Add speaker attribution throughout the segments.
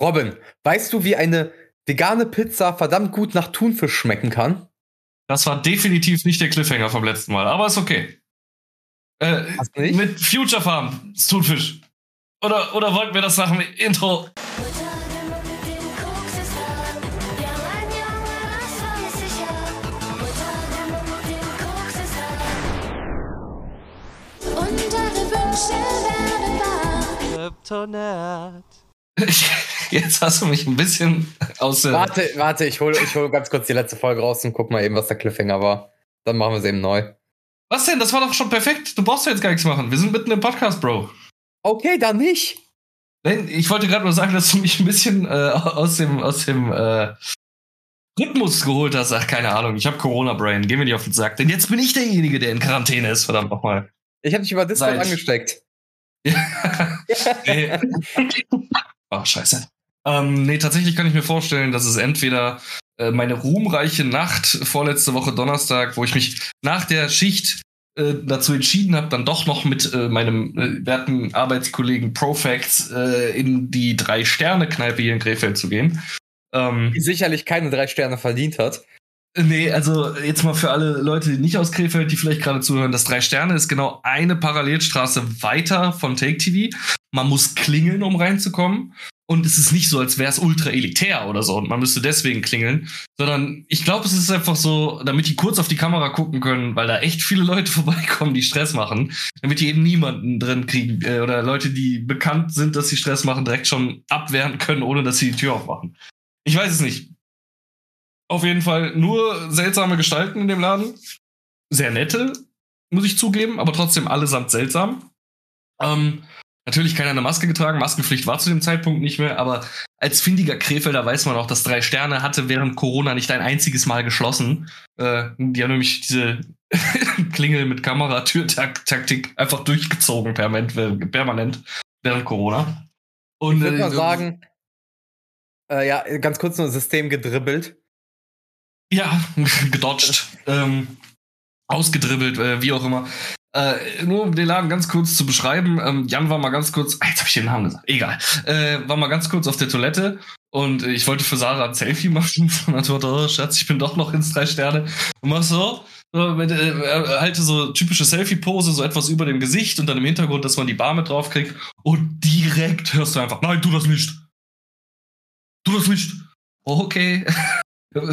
Speaker 1: Robin, weißt du, wie eine vegane Pizza verdammt gut nach Thunfisch schmecken kann?
Speaker 2: Das war definitiv nicht der Cliffhanger vom letzten Mal, aber ist okay. Äh, mit Future Farm, Thunfisch. Oder, oder wollten wir das nach dem Intro? Kryptonat. Jetzt hast du mich ein bisschen aus.
Speaker 1: Warte, warte, ich hole ich hol ganz kurz die letzte Folge raus und guck mal eben, was der Cliffhanger war. Dann machen wir es eben neu.
Speaker 2: Was denn? Das war doch schon perfekt. Du brauchst ja jetzt gar nichts machen. Wir sind mitten im Podcast, Bro.
Speaker 1: Okay, dann nicht.
Speaker 2: Nein, ich wollte gerade nur sagen, dass du mich ein bisschen äh, aus dem, aus dem äh, Rhythmus geholt hast. Ach, keine Ahnung. Ich habe Corona-Brain. Geh mir nicht auf den Sack. Denn jetzt bin ich derjenige, der in Quarantäne ist. Verdammt nochmal.
Speaker 1: Ich habe dich über Discord Seit angesteckt.
Speaker 2: nee. oh, scheiße. Ähm, nee, tatsächlich kann ich mir vorstellen, dass es entweder äh, meine ruhmreiche Nacht vorletzte Woche Donnerstag, wo ich mich nach der Schicht äh, dazu entschieden habe, dann doch noch mit äh, meinem äh, werten Arbeitskollegen Profacts äh, in die Drei-Sterne-Kneipe hier in Krefeld zu gehen.
Speaker 1: Ähm, die sicherlich keine drei Sterne verdient hat.
Speaker 2: Nee, also jetzt mal für alle Leute, die nicht aus Krefeld, die vielleicht gerade zuhören, das Drei Sterne ist genau eine Parallelstraße weiter von Take TV. Man muss klingeln, um reinzukommen. Und es ist nicht so, als wäre es ultra elitär oder so und man müsste deswegen klingeln, sondern ich glaube, es ist einfach so, damit die kurz auf die Kamera gucken können, weil da echt viele Leute vorbeikommen, die Stress machen, damit die eben niemanden drin kriegen äh, oder Leute, die bekannt sind, dass sie Stress machen, direkt schon abwehren können, ohne dass sie die Tür aufmachen. Ich weiß es nicht. Auf jeden Fall nur seltsame Gestalten in dem Laden. Sehr nette, muss ich zugeben, aber trotzdem allesamt seltsam. Ähm, natürlich keiner eine Maske getragen. Maskenpflicht war zu dem Zeitpunkt nicht mehr, aber als findiger Krefelder weiß man auch, dass drei Sterne hatte während Corona nicht ein einziges Mal geschlossen. Äh, die haben nämlich diese Klingel mit Kamera-Tür-Taktik einfach durchgezogen permanent, permanent während Corona.
Speaker 1: Und, ich würde mal äh, sagen, äh, ja, ganz kurz nur System gedribbelt.
Speaker 2: Ja, gedodged, ähm, ausgedribbelt, äh, wie auch immer. Äh, nur um den Laden ganz kurz zu beschreiben, ähm, Jan war mal ganz kurz, ah, jetzt habe ich den Namen gesagt, egal, äh, war mal ganz kurz auf der Toilette und ich wollte für Sarah ein Selfie machen und dann dachte, oh Schatz, ich bin doch noch ins drei Sterne und mach so, so mit, äh, halte so typische Selfie-Pose, so etwas über dem Gesicht und dann im Hintergrund, dass man die Bar mit drauf kriegt und direkt hörst du einfach, nein, tu das nicht. Tu das nicht. Okay.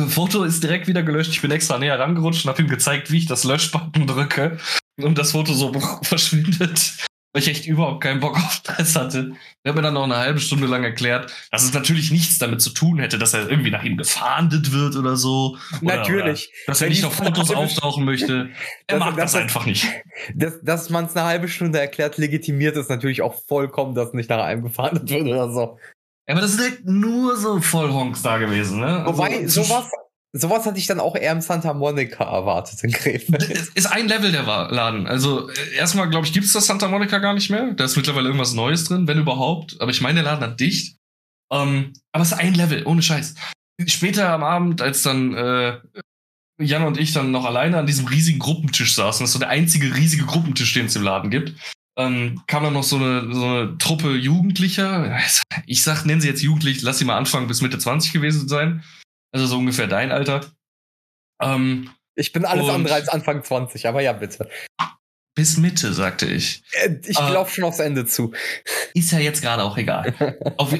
Speaker 2: Foto ist direkt wieder gelöscht. Ich bin extra näher rangerutscht und habe ihm gezeigt, wie ich das Löschbutton drücke und das Foto so verschwindet. Weil ich echt überhaupt keinen Bock auf das hatte. Er hat mir dann noch eine halbe Stunde lang erklärt, dass es natürlich nichts damit zu tun hätte, dass er irgendwie nach ihm gefahndet wird oder so.
Speaker 1: Natürlich.
Speaker 2: Oder, dass er nicht auf Fotos auftauchen möchte. Er das, mag das, das, einfach nicht.
Speaker 1: Dass, dass man es eine halbe Stunde erklärt, legitimiert es natürlich auch vollkommen, dass nicht nach einem gefahndet wird oder so.
Speaker 2: Aber das sind halt nur so Vollhonks da gewesen, ne?
Speaker 1: Wobei, also, sowas, sowas hatte ich dann auch eher im Santa Monica erwartet in Krefeld.
Speaker 2: Ist ein Level der Laden. Also äh, erstmal, glaube ich, gibt es das Santa Monica gar nicht mehr. Da ist mittlerweile irgendwas Neues drin, wenn überhaupt. Aber ich meine, der Laden hat dicht. Ähm, aber es ist ein Level, ohne Scheiß. Später am Abend, als dann äh, Jan und ich dann noch alleine an diesem riesigen Gruppentisch saßen, das ist so der einzige riesige Gruppentisch, den es im Laden gibt, ähm, kam dann noch so eine, so eine Truppe Jugendlicher. Ich sag, nennen sie jetzt jugendlich, lass sie mal anfangen bis Mitte 20 gewesen sein. Also so ungefähr dein Alter.
Speaker 1: Ähm, ich bin alles andere als Anfang 20, aber ja, bitte.
Speaker 2: Bis Mitte, sagte ich.
Speaker 1: Äh, ich äh, schon aufs Ende zu.
Speaker 2: Ist ja jetzt gerade auch egal. Auf,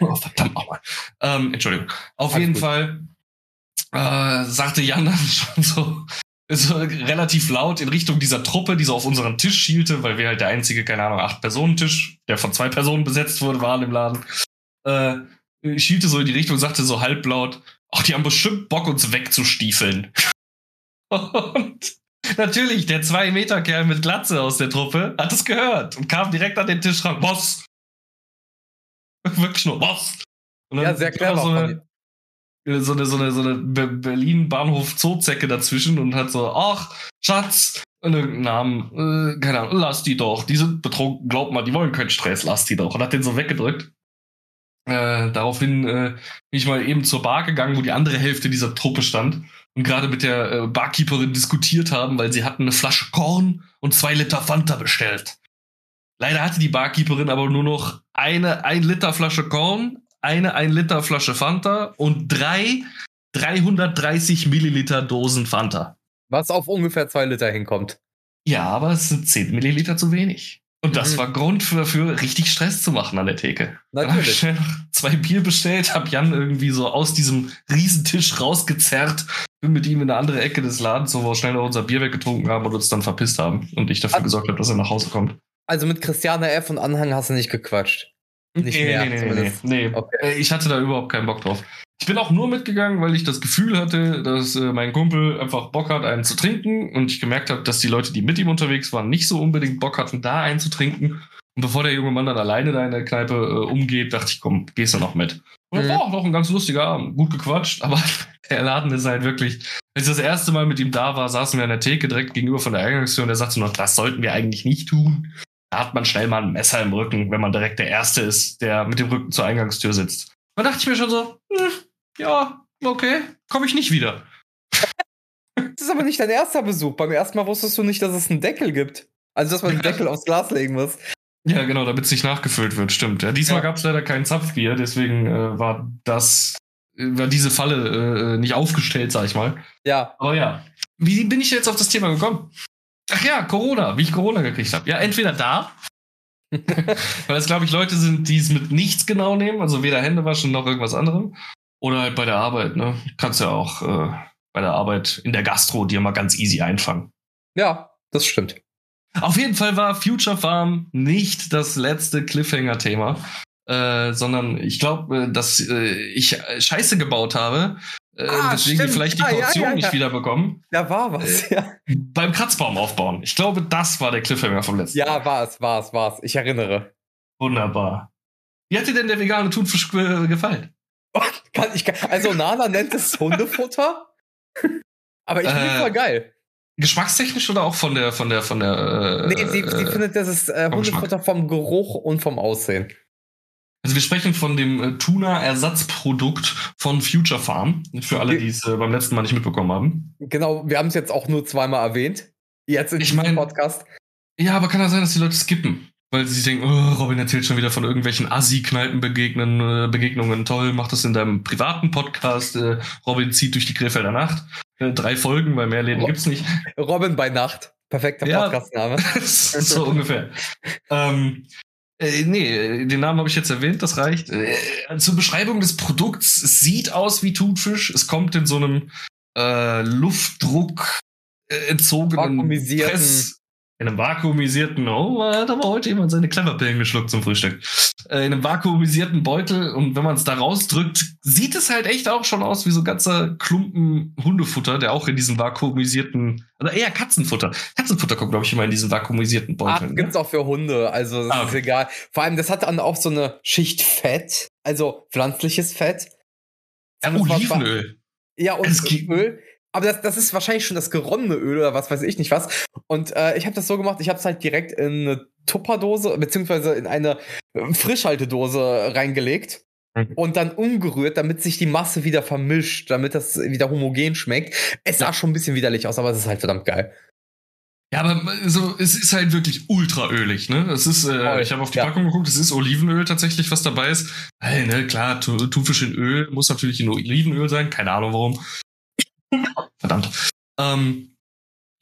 Speaker 2: oh, verdammt nochmal. Ähm, Entschuldigung. Auf Alles jeden gut. Fall äh, sagte Jan dann schon so, so relativ laut in Richtung dieser Truppe, die so auf unseren Tisch schielte, weil wir halt der einzige, keine Ahnung, acht Personen Tisch, der von zwei Personen besetzt wurde, waren im Laden. Äh, schielte so in die Richtung und sagte so halblaut, ach, die haben bestimmt Bock, uns wegzustiefeln. und natürlich, der zwei Meter Kerl mit Glatze aus der Truppe hat es gehört und kam direkt an den Tisch ran. Boss! Wirklich nur, Boss!
Speaker 1: ja, sehr clever.
Speaker 2: So eine, so eine, so eine, so eine Berlin-Bahnhof-Zoozecke dazwischen und hat so, ach, Schatz, irgendeinen Namen, äh, keine Ahnung, lass die doch, die sind betrunken, glaub mal, die wollen keinen Stress, lass die doch. Und hat den so weggedrückt. Äh, daraufhin äh, bin ich mal eben zur Bar gegangen, wo die andere Hälfte dieser Truppe stand und gerade mit der äh, Barkeeperin diskutiert haben, weil sie hatten eine Flasche Korn und zwei Liter Fanta bestellt. Leider hatte die Barkeeperin aber nur noch eine ein Liter Flasche Korn, eine 1 Liter Flasche Fanta und drei 330 Milliliter Dosen Fanta.
Speaker 1: Was auf ungefähr zwei Liter hinkommt.
Speaker 2: Ja, aber es sind 10 Milliliter zu wenig. Und das
Speaker 1: Mhm.
Speaker 2: war Grund dafür, richtig Stress zu machen an der Theke. Dann hab ich
Speaker 1: Natürlich.
Speaker 2: zwei Bier bestellt, hab Jan irgendwie so aus diesem Riesentisch rausgezerrt, bin mit ihm in eine andere Ecke des Ladens, wo wir schnell noch unser Bier weggetrunken haben und uns dann verpisst haben. Und ich dafür
Speaker 1: Ah.
Speaker 2: gesorgt habe, dass er nach Hause kommt.
Speaker 1: Also mit Christiane F. und Anhang hast du nicht gequatscht. Nicht mehr,
Speaker 2: nee, nee, nee, nee.
Speaker 1: Okay.
Speaker 2: Äh, Ich hatte da überhaupt keinen Bock drauf. Ich bin auch nur mitgegangen, weil ich das Gefühl hatte, dass äh, mein Kumpel einfach Bock hat, einen zu trinken. Und ich gemerkt habe, dass die Leute, die mit ihm unterwegs waren, nicht so unbedingt Bock hatten, da einen zu trinken. Und bevor der junge Mann dann alleine da in der Kneipe äh, umgeht, dachte ich, komm, gehst du noch mit. Und
Speaker 1: Mhm.
Speaker 2: war doch ein ganz lustiger Abend. Gut gequatscht, aber der Laden ist halt wirklich. Als ich das erste Mal mit ihm da war, saßen wir an der Theke direkt gegenüber von der Eingangstür und er sagte noch, das sollten wir eigentlich nicht tun. Da hat man schnell mal ein Messer im Rücken, wenn man direkt der Erste ist, der mit dem Rücken zur Eingangstür sitzt. Da dachte ich mir schon so, hm, ja, okay, komme ich nicht wieder.
Speaker 1: Das ist aber nicht dein erster Besuch. Beim ersten Mal wusstest du nicht, dass es einen Deckel gibt. Also, dass man den Deckel aufs Glas legen muss.
Speaker 2: Ja, genau, damit es nicht nachgefüllt wird, stimmt. Ja, diesmal
Speaker 1: Ja.
Speaker 2: gab es leider kein Zapfbier, deswegen äh, war das, äh, war diese Falle äh, nicht aufgestellt, sag ich mal.
Speaker 1: Ja,
Speaker 2: Aber ja, wie bin ich jetzt auf das Thema gekommen? Ach ja, Corona, wie ich Corona gekriegt habe. Ja, entweder da, weil es, glaube ich, Leute sind, die es mit nichts genau nehmen, also weder Hände waschen noch irgendwas anderem. Oder halt bei der Arbeit, ne? Kannst ja auch äh, bei der Arbeit in der Gastro dir mal ganz easy einfangen.
Speaker 1: ja, das stimmt.
Speaker 2: Auf jeden Fall war Future Farm nicht das letzte Cliffhanger-Thema, äh, sondern ich glaube, äh, dass äh, ich äh, Scheiße gebaut habe, äh,
Speaker 1: Ah,
Speaker 2: deswegen
Speaker 1: stimmt.
Speaker 2: vielleicht die
Speaker 1: Ah, ja,
Speaker 2: Kaution
Speaker 1: ja,
Speaker 2: nicht
Speaker 1: ja.
Speaker 2: wiederbekommen.
Speaker 1: Da war was, ja.
Speaker 2: Beim Kratzbaum aufbauen. Ich glaube, das war der Cliffhanger vom letzten.
Speaker 1: Ja, war es, war es, war es. Ich erinnere.
Speaker 2: Wunderbar. Wie hat dir denn der vegane Thunfisch ge- gefallen?
Speaker 1: Kann, ich also, Nana nennt es Hundefutter. Aber ich finde
Speaker 2: Äh,
Speaker 1: es voll geil.
Speaker 2: Geschmackstechnisch oder auch von der, von der, von der. Äh,
Speaker 1: Nee, sie, sie
Speaker 2: äh,
Speaker 1: findet, das ist äh, Hundefutter vom Geruch und vom Aussehen.
Speaker 2: also wir sprechen von dem äh, Tuna-Ersatzprodukt von Future Farm. Für alle, die es äh, beim letzten Mal nicht mitbekommen haben.
Speaker 1: Genau, wir haben es jetzt auch nur zweimal erwähnt. Jetzt in
Speaker 2: Ich
Speaker 1: diesem
Speaker 2: mein-
Speaker 1: Podcast.
Speaker 2: Ja, aber kann ja sein, dass die Leute skippen. Weil sie denken, oh, Robin erzählt schon wieder von irgendwelchen Assi-Kneipen-Begegnungen, äh, Begegnungen. Toll, mach das in deinem privaten Podcast. Äh, Robin zieht durch die Krefelder Nacht. Äh, drei Folgen, weil mehr Läden
Speaker 1: Ro-
Speaker 2: gibt's nicht.
Speaker 1: Robin bei Nacht. Perfekter
Speaker 2: Ja.
Speaker 1: Podcastname.
Speaker 2: so ungefähr. Ähm, äh, nee, den Namen habe ich jetzt erwähnt, das reicht. Äh, zur Beschreibung des Produkts, es sieht aus wie Thunfisch. Es kommt in so einem äh, Luftdruck entzogenen Press, in einem vakuumisierten, oh, da hat aber heute jemand seine Cleverpillen geschluckt zum Frühstück. Äh, in einem vakuumisierten Beutel und wenn man es da rausdrückt, sieht es halt echt auch schon aus wie so ein ganzer Klumpen Hundefutter, der auch in diesen vakuumisierten, oder eher Katzenfutter. Katzenfutter kommt, glaube ich, immer in diesen vakuumisierten
Speaker 1: Ach,
Speaker 2: Beuteln.
Speaker 1: gibt's auch für Hunde, also das
Speaker 2: Ah,
Speaker 1: ist
Speaker 2: okay.
Speaker 1: egal. Vor allem, das hat dann auch so eine Schicht Fett, also pflanzliches Fett.
Speaker 2: ja, Olivenöl.
Speaker 1: Ja, und
Speaker 2: gibt-
Speaker 1: Öl. Aber das, das ist wahrscheinlich schon das geronnene Öl oder was weiß ich nicht was. Und äh, ich habe das so gemacht, ich habe es halt direkt in eine Tupperdose, beziehungsweise in eine äh, Frischhaltedose reingelegt.
Speaker 2: Mhm.
Speaker 1: Und dann umgerührt, damit sich die Masse wieder vermischt, damit das wieder homogen schmeckt. Es sah schon ein bisschen widerlich aus, aber es ist halt verdammt geil.
Speaker 2: Ja, aber so, es ist halt wirklich ultraölig, ne? Es ist, äh, ich habe auf die
Speaker 1: ja.
Speaker 2: Packung geguckt, es ist Olivenöl tatsächlich, was dabei ist. Hey, ne, klar, Thunfisch in Öl muss natürlich in Olivenöl sein, keine Ahnung warum. Verdammt. Ähm,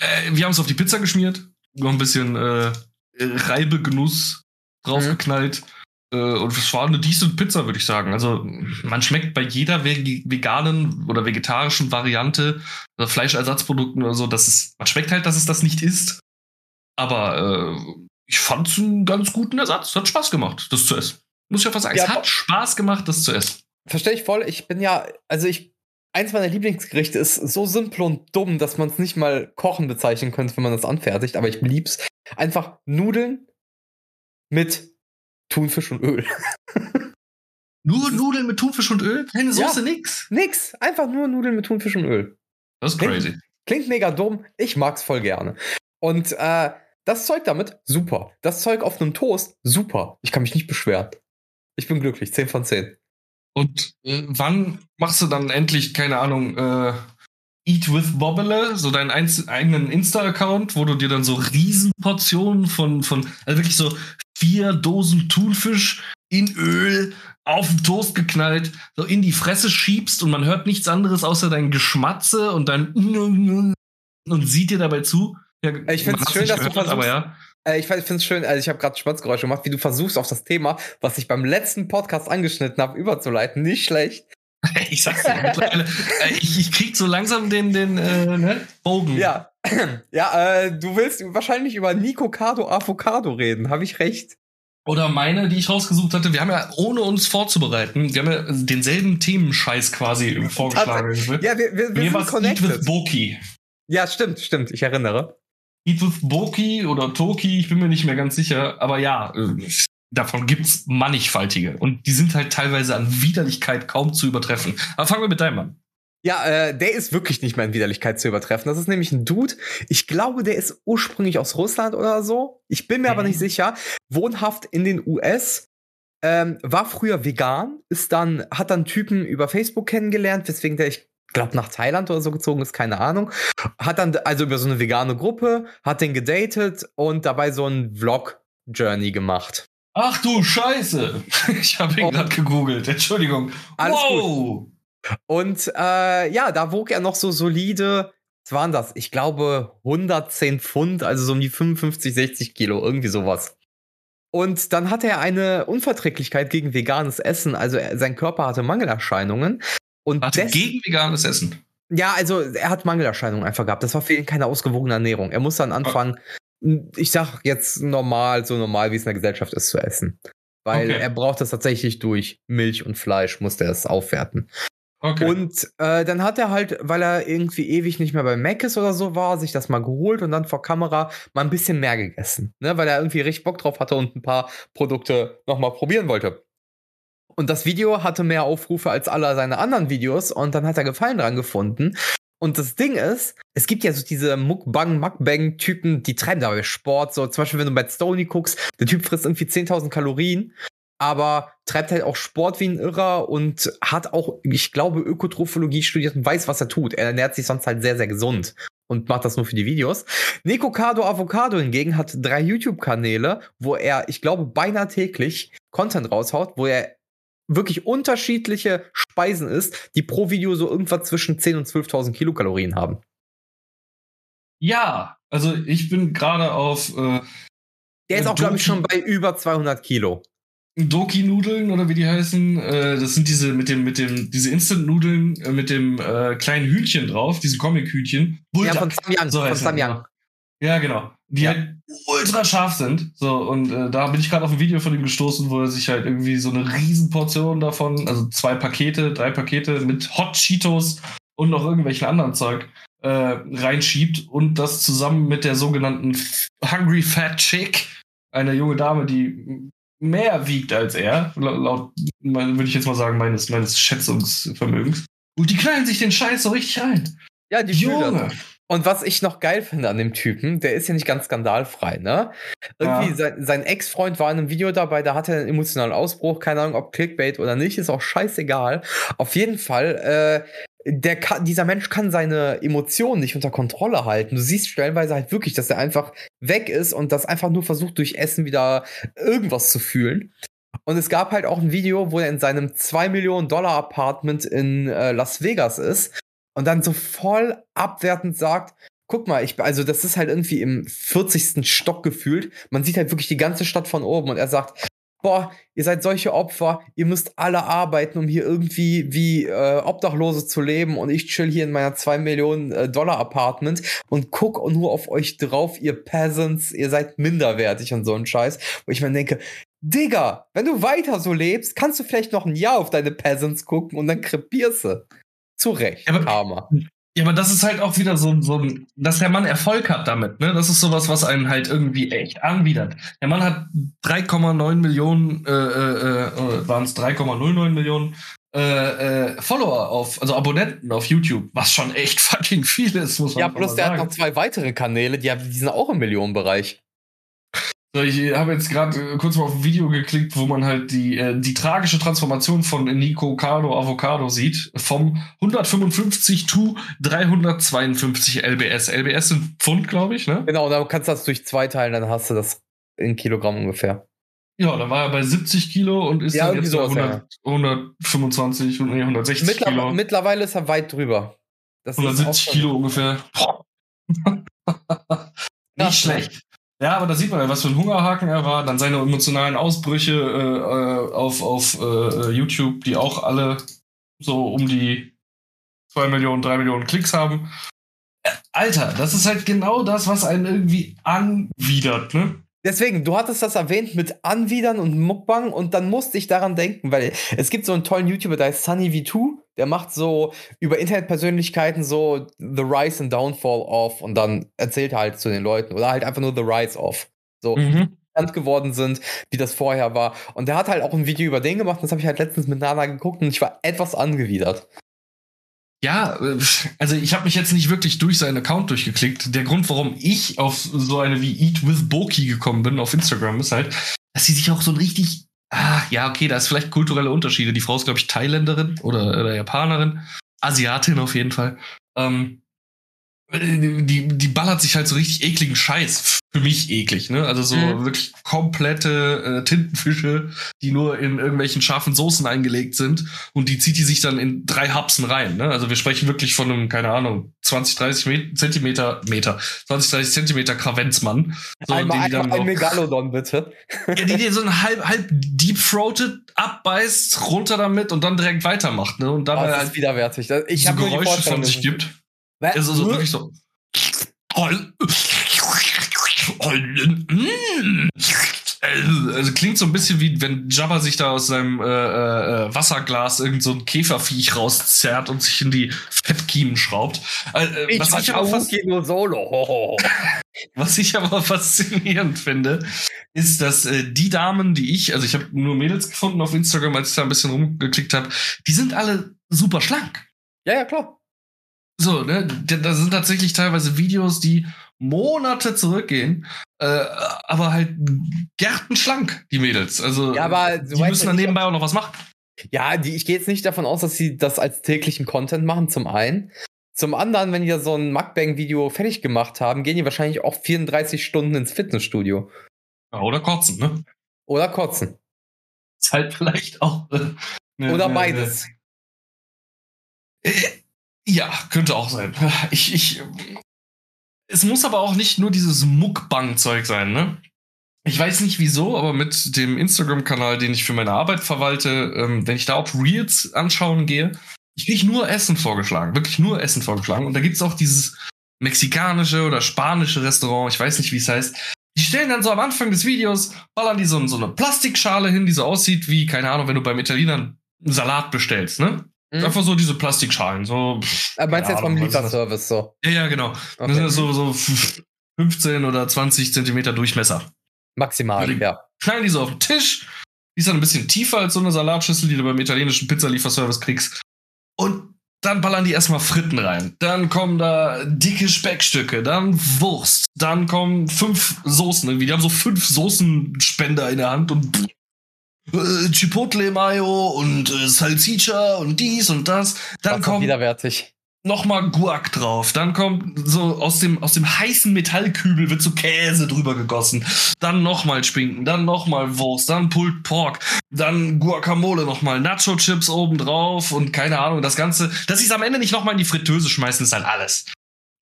Speaker 2: äh, wir haben es auf die Pizza geschmiert, noch ein bisschen äh, Reibegenuss draufgeknallt. Äh, und es war eine decent Pizza, würde ich sagen. Also man schmeckt bei jeder veg veganen oder vegetarischen Variante oder Fleischersatzprodukten oder so, dass es, man schmeckt halt, dass es das nicht ist. Aber äh, ich fand es einen ganz guten Ersatz. Hat Spaß gemacht, das zu essen. Muss ich einfach sagen.
Speaker 1: Ja,
Speaker 2: es hat Spaß gemacht, das zu essen.
Speaker 1: Verstehe ich voll. Ich bin ja, also ich, eins meiner Lieblingsgerichte ist so simpel und dumm, dass man es nicht mal Kochen bezeichnen könnte, wenn man das anfertigt, aber ich lieb's. Einfach Nudeln mit Thunfisch und Öl.
Speaker 2: Nur Nudeln mit Thunfisch und Öl? Keine
Speaker 1: Ja.
Speaker 2: Soße, nix.
Speaker 1: Nix. Einfach nur Nudeln mit Thunfisch und Öl.
Speaker 2: Das ist
Speaker 1: Klingt-
Speaker 2: crazy.
Speaker 1: Klingt mega dumm. Ich mag's voll gerne. Und äh, das Zeug damit, super. Das Zeug auf einem Toast, super. Ich kann mich nicht beschweren. Ich bin glücklich. 10 von 10.
Speaker 2: Und äh, wann machst du dann endlich, keine Ahnung, äh, Eat with Bobbele, so deinen eigenen Insta-Account, wo du dir dann so Riesenportionen von, von, also wirklich so vier Dosen Thunfisch in Öl auf den Toast geknallt, so in die Fresse schiebst und man hört nichts anderes außer dein Geschmatze und dein und sieht dir dabei zu.
Speaker 1: Ja, ich finde es schön, dass gehört, du versuchst,
Speaker 2: aber ja.
Speaker 1: Äh, ich finde es schön, also ich habe gerade Schmatzgeräusche gemacht, wie du versuchst auf das Thema, was ich beim letzten Podcast angeschnitten habe, überzuleiten. Nicht schlecht.
Speaker 2: ich sag's dir mittlerweile. Äh, ich, ich krieg so langsam den, den äh, ne? Bogen.
Speaker 1: Ja, ja äh, du willst wahrscheinlich über Nico Cardo Avocado reden, habe ich recht.
Speaker 2: Oder meine, die ich rausgesucht hatte. Wir haben ja, ohne uns vorzubereiten, wir haben ja denselben Themenscheiß quasi vorgeschlagen.
Speaker 1: Ja, wir, wir, wir
Speaker 2: Mir sind connected. Boki.
Speaker 1: Ja, stimmt, stimmt. Ich erinnere.
Speaker 2: With Boki oder Toki, ich bin mir nicht mehr ganz sicher. Aber ja, äh, davon gibt's mannigfaltige. Und die sind halt teilweise an Widerlichkeit kaum zu übertreffen. Aber fangen wir mit deinem an.
Speaker 1: Ja, äh, der ist wirklich nicht mehr in Widerlichkeit zu übertreffen. Das ist nämlich ein Dude. Ich glaube, der ist ursprünglich aus Russland oder so. Ich bin mir mhm. aber nicht sicher. Wohnhaft in den US. Ähm, war früher vegan, ist dann, hat dann Typen über Facebook kennengelernt, weswegen der, ich glaube, nach Thailand oder so gezogen ist, keine Ahnung. Hat dann also über so eine vegane Gruppe, hat den gedatet und dabei so ein Vlog-Journey gemacht.
Speaker 2: Ach du Scheiße! Ich habe ihn oh. gerade gegoogelt, Entschuldigung.
Speaker 1: Alles wow! Gut. Und äh, ja, da wog er noch so solide, was waren das? Ich glaube 110 Pfund, also so um die 55, 60 Kilo, irgendwie sowas. Und dann hatte er eine Unverträglichkeit gegen veganes Essen, also er, sein Körper hatte Mangelerscheinungen. Und
Speaker 2: hatte gegen veganes Essen?
Speaker 1: Ja, also er hat Mangelerscheinungen einfach gehabt. Das war für ihn keine ausgewogene Ernährung. Er muss dann anfangen, oh. ich sag jetzt normal, so normal wie es in der Gesellschaft ist, zu essen. Weil okay. er braucht das tatsächlich durch Milch und Fleisch, musste er es aufwerten. Okay. Und äh, dann hat er halt, weil er irgendwie ewig nicht mehr bei Mac ist oder so war, sich das mal geholt und dann vor Kamera mal ein bisschen mehr gegessen. Ne? Weil er irgendwie richtig Bock drauf hatte und ein paar Produkte nochmal probieren wollte. Und das Video hatte mehr Aufrufe als alle seine anderen Videos und dann hat er Gefallen dran gefunden. Und das Ding ist, es gibt ja so diese Mukbang, Mukbang-Typen, die treiben dabei Sport. So zum Beispiel, wenn du bei Stony guckst, der Typ frisst irgendwie 10.000 Kalorien aber treibt halt auch Sport wie ein Irrer und hat auch, ich glaube, Ökotrophologie studiert und weiß, was er tut. Er ernährt sich sonst halt sehr, sehr gesund und macht das nur für die Videos. Nico Cardo Avocado hingegen hat drei YouTube-Kanäle, wo er, ich glaube, beinahe täglich Content raushaut, wo er wirklich unterschiedliche Speisen isst, die pro Video so irgendwas zwischen 10.000 und 12.000 Kilokalorien haben.
Speaker 2: Ja, also ich bin gerade auf. Äh,
Speaker 1: Der ist auch, glaube ich, schon bei über 200 Kilo.
Speaker 2: Doki-Nudeln oder wie die heißen. Äh, das sind diese mit dem, mit dem, diese Instant-Nudeln äh, mit dem äh, kleinen Hühnchen drauf, diese Comic-Hühnchen.
Speaker 1: Ja, von Samyang. So von Samyang.
Speaker 2: Ja, genau. Die ja. halt ultra scharf sind. So, und äh, da bin ich gerade auf ein Video von ihm gestoßen, wo er sich halt irgendwie so eine Riesenportion davon, also zwei Pakete, drei Pakete mit Hot Cheetos und noch irgendwelchen anderen Zeug äh, reinschiebt und das zusammen mit der sogenannten Hungry Fat Chick, eine junge Dame, die mehr wiegt als er, laut, würde ich jetzt mal sagen, meines, meines Schätzungsvermögens. Und die knallen sich den Scheiß so richtig rein.
Speaker 1: Ja, die Junge. Und was ich noch geil finde an dem Typen, der ist ja nicht ganz skandalfrei, ne? Irgendwie, ja. sein, sein Ex-Freund war in einem Video dabei, da hatte er einen emotionalen Ausbruch, keine Ahnung, ob Clickbait oder nicht, ist auch scheißegal. Auf jeden Fall, äh, der kann, dieser Mensch kann seine Emotionen nicht unter Kontrolle halten. Du siehst stellenweise halt wirklich, dass er einfach weg ist und das einfach nur versucht, durch Essen wieder irgendwas zu fühlen. Und es gab halt auch ein Video, wo er in seinem 2 Millionen Dollar Apartment in äh, Las Vegas ist und dann so voll abwertend sagt, guck mal, ich, also das ist halt irgendwie im 40. Stock gefühlt. Man sieht halt wirklich die ganze Stadt von oben und er sagt, boah, ihr seid solche Opfer, ihr müsst alle arbeiten, um hier irgendwie wie äh, Obdachlose zu leben und ich chill hier in meiner 2 Millionen äh, Dollar Apartment und guck nur auf euch drauf, ihr Peasants, ihr seid minderwertig und so ein Scheiß. Wo ich mir denke, Digga, wenn du weiter so lebst, kannst du vielleicht noch ein Jahr auf deine Peasants gucken und dann krepierst du. Zu Recht,
Speaker 2: ja, Karma. Ja, aber das ist halt auch wieder so, so ein, dass der Mann Erfolg hat damit, ne? Das ist sowas, was einen halt irgendwie echt anwidert. Der Mann hat 3,9 Millionen, äh, äh, äh waren es 3,09 Millionen äh, äh, Follower auf, also Abonnenten auf YouTube, was schon echt fucking viel ist,
Speaker 1: muss man Ja, plus der sagen. hat noch zwei weitere Kanäle, die, die sind auch im Millionenbereich.
Speaker 2: So, ich habe jetzt gerade äh, kurz mal auf ein Video geklickt, wo man halt die, äh, die tragische Transformation von Nico Cardo Avocado sieht. Vom 155 to 352 LBS. LBS sind Pfund, glaube ich, ne?
Speaker 1: Genau, dann kannst du das durch zwei teilen, dann hast du das in Kilogramm ungefähr.
Speaker 2: Ja, da war er bei 70 Kilo und ist
Speaker 1: Ja,
Speaker 2: dann jetzt bei
Speaker 1: sowas,
Speaker 2: 100, 125, nee, 160
Speaker 1: Mittler
Speaker 2: Kilo.
Speaker 1: Mittlerweile ist er weit drüber. Das ist auch
Speaker 2: 170
Speaker 1: schon-
Speaker 2: Kilo ungefähr. Nicht schlecht. Ja, aber da sieht man ja, was für ein Hungerhaken er war. Dann seine emotionalen Ausbrüche äh, äh, auf, auf äh, YouTube, die auch alle so um die 2 Millionen, 3 Millionen Klicks haben. Äh, Alter, das ist halt genau das, was einen irgendwie anwidert, ne?
Speaker 1: Deswegen, du hattest das erwähnt mit Anwidern und Mukbang und dann musste ich daran denken, weil es gibt so einen tollen YouTuber, der heißt Sunny V2, der macht so über Internetpersönlichkeiten so The Rise and Downfall of und dann erzählt er halt zu den Leuten oder halt einfach nur The Rise of. So,
Speaker 2: Mhm.
Speaker 1: bekannt geworden sind, wie das vorher war. Und der hat halt auch ein Video über den gemacht, das habe ich halt letztens mit Nana geguckt und ich war etwas angewidert.
Speaker 2: Ja, äh, also ich habe mich jetzt nicht wirklich durch seinen Account durchgeklickt. Der Grund, warum ich auf so eine wie Eat with Boki gekommen bin auf Instagram, ist halt, dass sie sich auch so ein richtig. Ah, ja, okay, da ist vielleicht kulturelle Unterschiede. Die Frau ist, glaube ich, Thailänderin oder, oder Japanerin. Asiatin auf jeden Fall. Ähm, die, die ballert sich halt so richtig ekligen Scheiß. Für mich eklig, ne? Also so
Speaker 1: Mhm.
Speaker 2: wirklich komplette äh, Tintenfische, die nur in irgendwelchen scharfen Soßen eingelegt sind und die zieht die sich dann in drei Hapsen rein. Ne? Also wir sprechen wirklich von einem, keine Ahnung, 20, 30 Met Zentimeter, Meter, 20, 30 Zentimeter Kravenzmann. So,
Speaker 1: einmal
Speaker 2: die dann
Speaker 1: einmal ein Megalodon, bitte.
Speaker 2: ja, die dir so ein halb, halb deep-throated abbeißt, runter damit und dann direkt weitermacht. Ne? Und dabei
Speaker 1: Das
Speaker 2: halt
Speaker 1: ist widerwärtig. Ich
Speaker 2: so
Speaker 1: habe
Speaker 2: Geräusche von sich gibt.
Speaker 1: Weil-
Speaker 2: Also so
Speaker 1: nur-
Speaker 2: wirklich so. Also klingt so ein bisschen wie wenn Jabba sich da aus seinem äh, äh, Wasserglas irgend so ein Käferviech rauszerrt und sich in die Fettkiemen schraubt. Äh, äh,
Speaker 1: Ich
Speaker 2: was, ich aber
Speaker 1: nur solo.
Speaker 2: was ich aber faszinierend finde, ist, dass äh, die Damen, die ich, also ich habe nur Mädels gefunden auf Instagram, als ich da ein bisschen rumgeklickt habe, die sind alle super schlank.
Speaker 1: Ja, ja, klar.
Speaker 2: So, ne? Da da sind tatsächlich teilweise Videos, die Monate zurückgehen, äh, aber halt gärtenschlank, die Mädels. Also,
Speaker 1: Ja, aber
Speaker 2: die
Speaker 1: du weißt
Speaker 2: müssen dann nebenbei auch noch was machen.
Speaker 1: Ja, die, ich gehe jetzt nicht davon aus, dass sie das als täglichen Content machen, zum einen. Zum anderen, wenn die ja so ein Mukbang-Video fertig gemacht haben, gehen die wahrscheinlich auch 34 Stunden ins Fitnessstudio.
Speaker 2: Ja, oder kotzen, ne?
Speaker 1: Oder kotzen.
Speaker 2: Ist halt vielleicht auch. Äh, ne-
Speaker 1: Oder
Speaker 2: ne-
Speaker 1: beides.
Speaker 2: Ja, könnte auch sein. Ich, ich. Es muss aber auch nicht nur dieses Muckbang-Zeug sein, ne? Ich weiß nicht wieso, aber mit dem Instagram-Kanal, den ich für meine Arbeit verwalte, ähm, wenn ich da auf Reels anschauen gehe, ich kriege nur Essen vorgeschlagen. Wirklich nur Essen vorgeschlagen. Und da gibt's auch dieses mexikanische oder spanische Restaurant, ich weiß nicht, wie es heißt. Die stellen dann so am Anfang des Videos, ballern die so, so eine Plastikschale hin, die so aussieht wie, keine Ahnung, wenn du beim Italiener einen Salat bestellst, ne?
Speaker 1: Hm?
Speaker 2: Einfach so diese Plastikschalen. So, pff,
Speaker 1: Äh, meinst du jetzt vom
Speaker 2: das?
Speaker 1: Lieferservice so?
Speaker 2: Ja, ja, genau. Das
Speaker 1: Okay.
Speaker 2: sind so, so 15 oder 20 Zentimeter Durchmesser.
Speaker 1: Maximal,
Speaker 2: Völlig.
Speaker 1: ja.
Speaker 2: Knallen die so auf den Tisch. Die ist dann ein bisschen tiefer als so eine Salatschüssel, die du beim italienischen Pizzalieferservice kriegst. Und dann ballern die erstmal Fritten rein. Dann kommen da dicke Speckstücke, dann Wurst. Dann kommen fünf Soßen irgendwie. Die haben so fünf Soßenspender in der Hand und äh, Chipotle Mayo und äh, Salsiccia und dies und das. Dann
Speaker 1: auch
Speaker 2: kommt
Speaker 1: widerwärtig.
Speaker 2: nochmal Guac drauf. Dann kommt so aus dem, aus dem heißen Metallkübel wird so Käse drüber gegossen. Dann nochmal Spinken, dann nochmal Wurst, dann Pulled Pork, dann Guacamole nochmal, Nacho Chips oben drauf und keine Ahnung, das Ganze. Dass sie es am Ende nicht nochmal in die Fritteuse schmeißen, ist halt alles.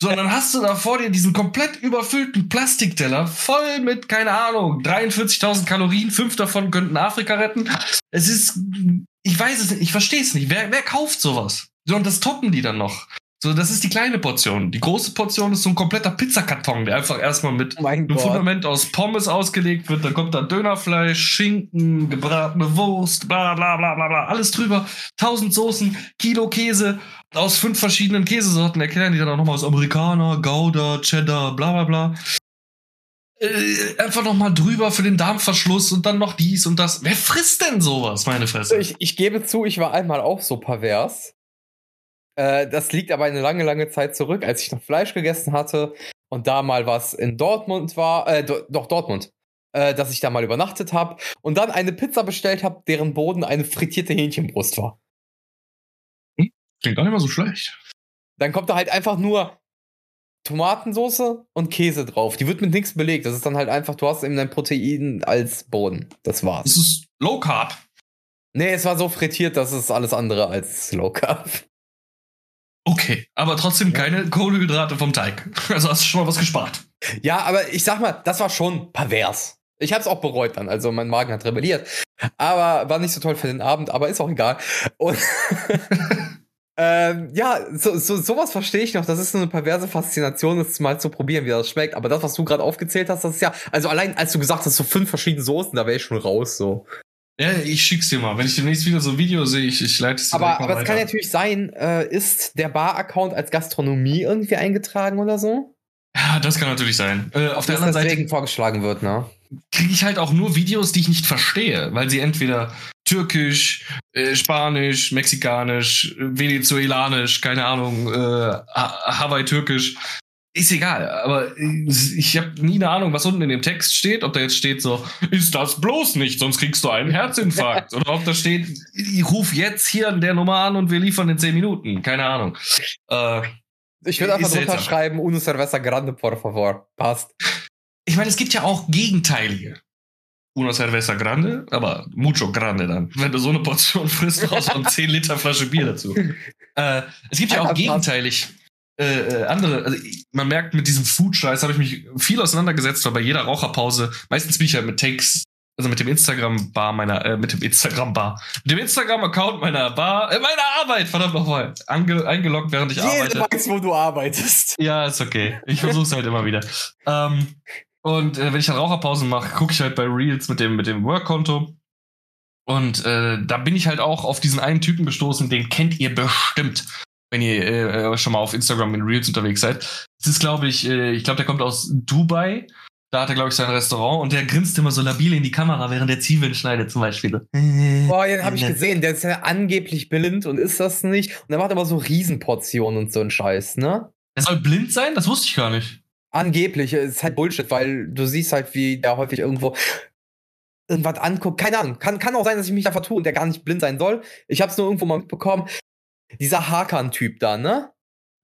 Speaker 2: So, und dann hast du da vor dir diesen komplett überfüllten Plastikteller voll mit, keine Ahnung, 43.000 Kalorien, fünf davon könnten Afrika retten. Es ist, ich weiß es nicht, ich verstehe es nicht. Wer, wer kauft sowas? So, und das toppen die dann noch. So, das ist die kleine Portion. Die große Portion ist so ein kompletter Pizzakarton, der einfach erstmal mit
Speaker 1: Oh
Speaker 2: einem
Speaker 1: Gott.
Speaker 2: Fundament aus Pommes ausgelegt wird. Dann kommt da Dönerfleisch, Schinken, gebratene Wurst, bla bla bla bla bla, alles drüber. Tausend Soßen, Kilo Käse aus fünf verschiedenen Käsesorten. Erklären die dann auch nochmal aus Amerikaner, Gouda, Cheddar, bla bla bla. Äh, einfach nochmal drüber für den Darmverschluss und dann noch dies und das. Wer frisst denn sowas, meine Fresse?
Speaker 1: Ich, ich gebe zu, ich war einmal auch so pervers. Äh, das liegt aber eine lange, lange Zeit zurück, als ich noch Fleisch gegessen hatte und da mal was in Dortmund war, äh, do, doch Dortmund, äh, dass ich da mal übernachtet habe und dann eine Pizza bestellt habe, deren Boden eine frittierte Hähnchenbrust war.
Speaker 2: Klingt gar nicht mal so schlecht.
Speaker 1: Dann kommt da halt einfach nur Tomatensauce und Käse drauf. Die wird mit nichts belegt. Das ist dann halt einfach, du hast eben dein Protein als Boden. Das war's.
Speaker 2: Das ist Low Carb.
Speaker 1: Nee, es war so frittiert, dass es alles andere als Low Carb.
Speaker 2: Okay, aber trotzdem keine Kohlenhydrate vom Teig. Also hast du schon mal was gespart.
Speaker 1: Ja, aber ich sag mal, das war schon pervers. Ich hab's auch bereut dann, also mein Magen hat rebelliert. Aber war nicht so toll für den Abend, aber ist auch egal. Und ähm, ja, so, so, sowas verstehe ich noch. Das ist so eine perverse Faszination, das mal zu probieren, wie das schmeckt. Aber das, was du gerade aufgezählt hast, das ist ja, also allein als du gesagt hast, so fünf verschiedene Soßen, da wäre ich schon raus, so.
Speaker 2: Ja, ich schick's dir mal. Wenn ich demnächst wieder so ein Video sehe, ich, ich leite es dir
Speaker 1: Aber, aber es kann natürlich sein, äh, ist der Bar-Account als Gastronomie irgendwie eingetragen oder so?
Speaker 2: Ja, das kann natürlich sein. Äh, auf der anderen Seite
Speaker 1: vorgeschlagen wird, ne?
Speaker 2: kriege ich halt auch nur Videos, die ich nicht verstehe, weil sie entweder türkisch, äh, spanisch, mexikanisch, venezuelanisch, keine Ahnung, äh, Ha- Hawaii-türkisch. Ist egal, aber ich habe nie eine Ahnung, was unten in dem Text steht. Ob da jetzt steht so, ist das bloß nicht, sonst kriegst du einen Herzinfarkt. Oder ob da steht, ich ruf jetzt hier an der Nummer an und wir liefern in 10 Minuten. Keine Ahnung. Äh,
Speaker 1: Ich würde einfach drunter schreiben, uno cerveza grande, por favor. Passt.
Speaker 2: ich meine, es gibt ja auch gegenteilige. Uno cerveza grande, aber mucho grande dann. Wenn du so eine Portion frisst, brauchst du eine 10 Liter Flasche Bier dazu. Äh, es gibt ja auch gegenteilig äh, äh, andere. Also man merkt, mit diesem Food-Scheiß habe ich mich viel auseinandergesetzt, weil bei jeder Raucherpause, meistens bin ich ja mit Takes, also mit dem Instagram-Bar meiner, äh, mit dem Instagram-Bar, mit dem Instagram-Account meiner Bar, äh, meiner Arbeit, verdammt nochmal, ange, eingeloggt, während ich arbeite.
Speaker 1: Jeder weiß, wo du arbeitest.
Speaker 2: Ja, ist okay. Ich versuche es halt immer wieder. Ähm, und äh, wenn ich dann Raucherpausen mache, gucke ich halt bei Reels mit dem, mit dem Work-Konto. Und äh, da bin ich halt auch auf diesen einen Typen gestoßen, den kennt ihr bestimmt, wenn ihr äh, schon mal auf Instagram in Reels unterwegs seid. Das ist, glaube ich, äh, ich glaube, der kommt aus Dubai. Da hat er, glaube ich, sein Restaurant und der grinst immer so labil in die Kamera, während der Zwiebeln schneidet, zum Beispiel. So.
Speaker 1: Boah, den habe ich gesehen. Der ist ja angeblich blind und ist das nicht. Und der macht aber so Riesenportionen und so ein Scheiß, ne?
Speaker 2: Er soll blind sein? Das wusste ich gar nicht.
Speaker 1: Angeblich ist halt Bullshit, weil du siehst halt, wie der häufig irgendwo irgendwas anguckt. Keine Ahnung. Kann, kann auch sein, dass ich mich da vertue und der gar nicht blind sein soll. Ich habe es nur irgendwo mal mitbekommen. Dieser Hakan-Typ da, ne?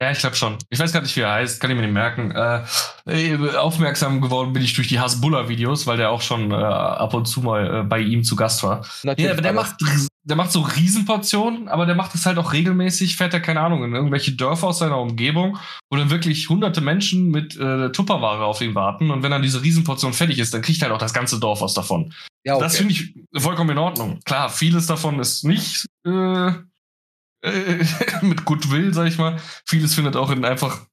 Speaker 2: Ja, ich glaube schon. Ich weiß gar nicht, wie er heißt, kann ich mir nicht merken. Äh, aufmerksam geworden bin ich durch die Hasbulla-Videos, weil der auch schon äh, ab und zu mal äh, bei ihm zu Gast war. Ja, aber der macht, der macht so Riesenportionen, aber der macht es halt auch regelmäßig, fährt er, keine Ahnung, in irgendwelche Dörfer aus seiner Umgebung, wo dann wirklich hunderte Menschen mit äh, Tupperware auf ihn warten. Und wenn dann diese Riesenportion fertig ist, dann kriegt halt auch das ganze Dorf was davon.
Speaker 1: Ja,
Speaker 2: Das finde ich vollkommen in Ordnung. Klar, vieles davon ist nicht äh, äh, mit Goodwill, sag ich mal. Vieles findet auch in einfach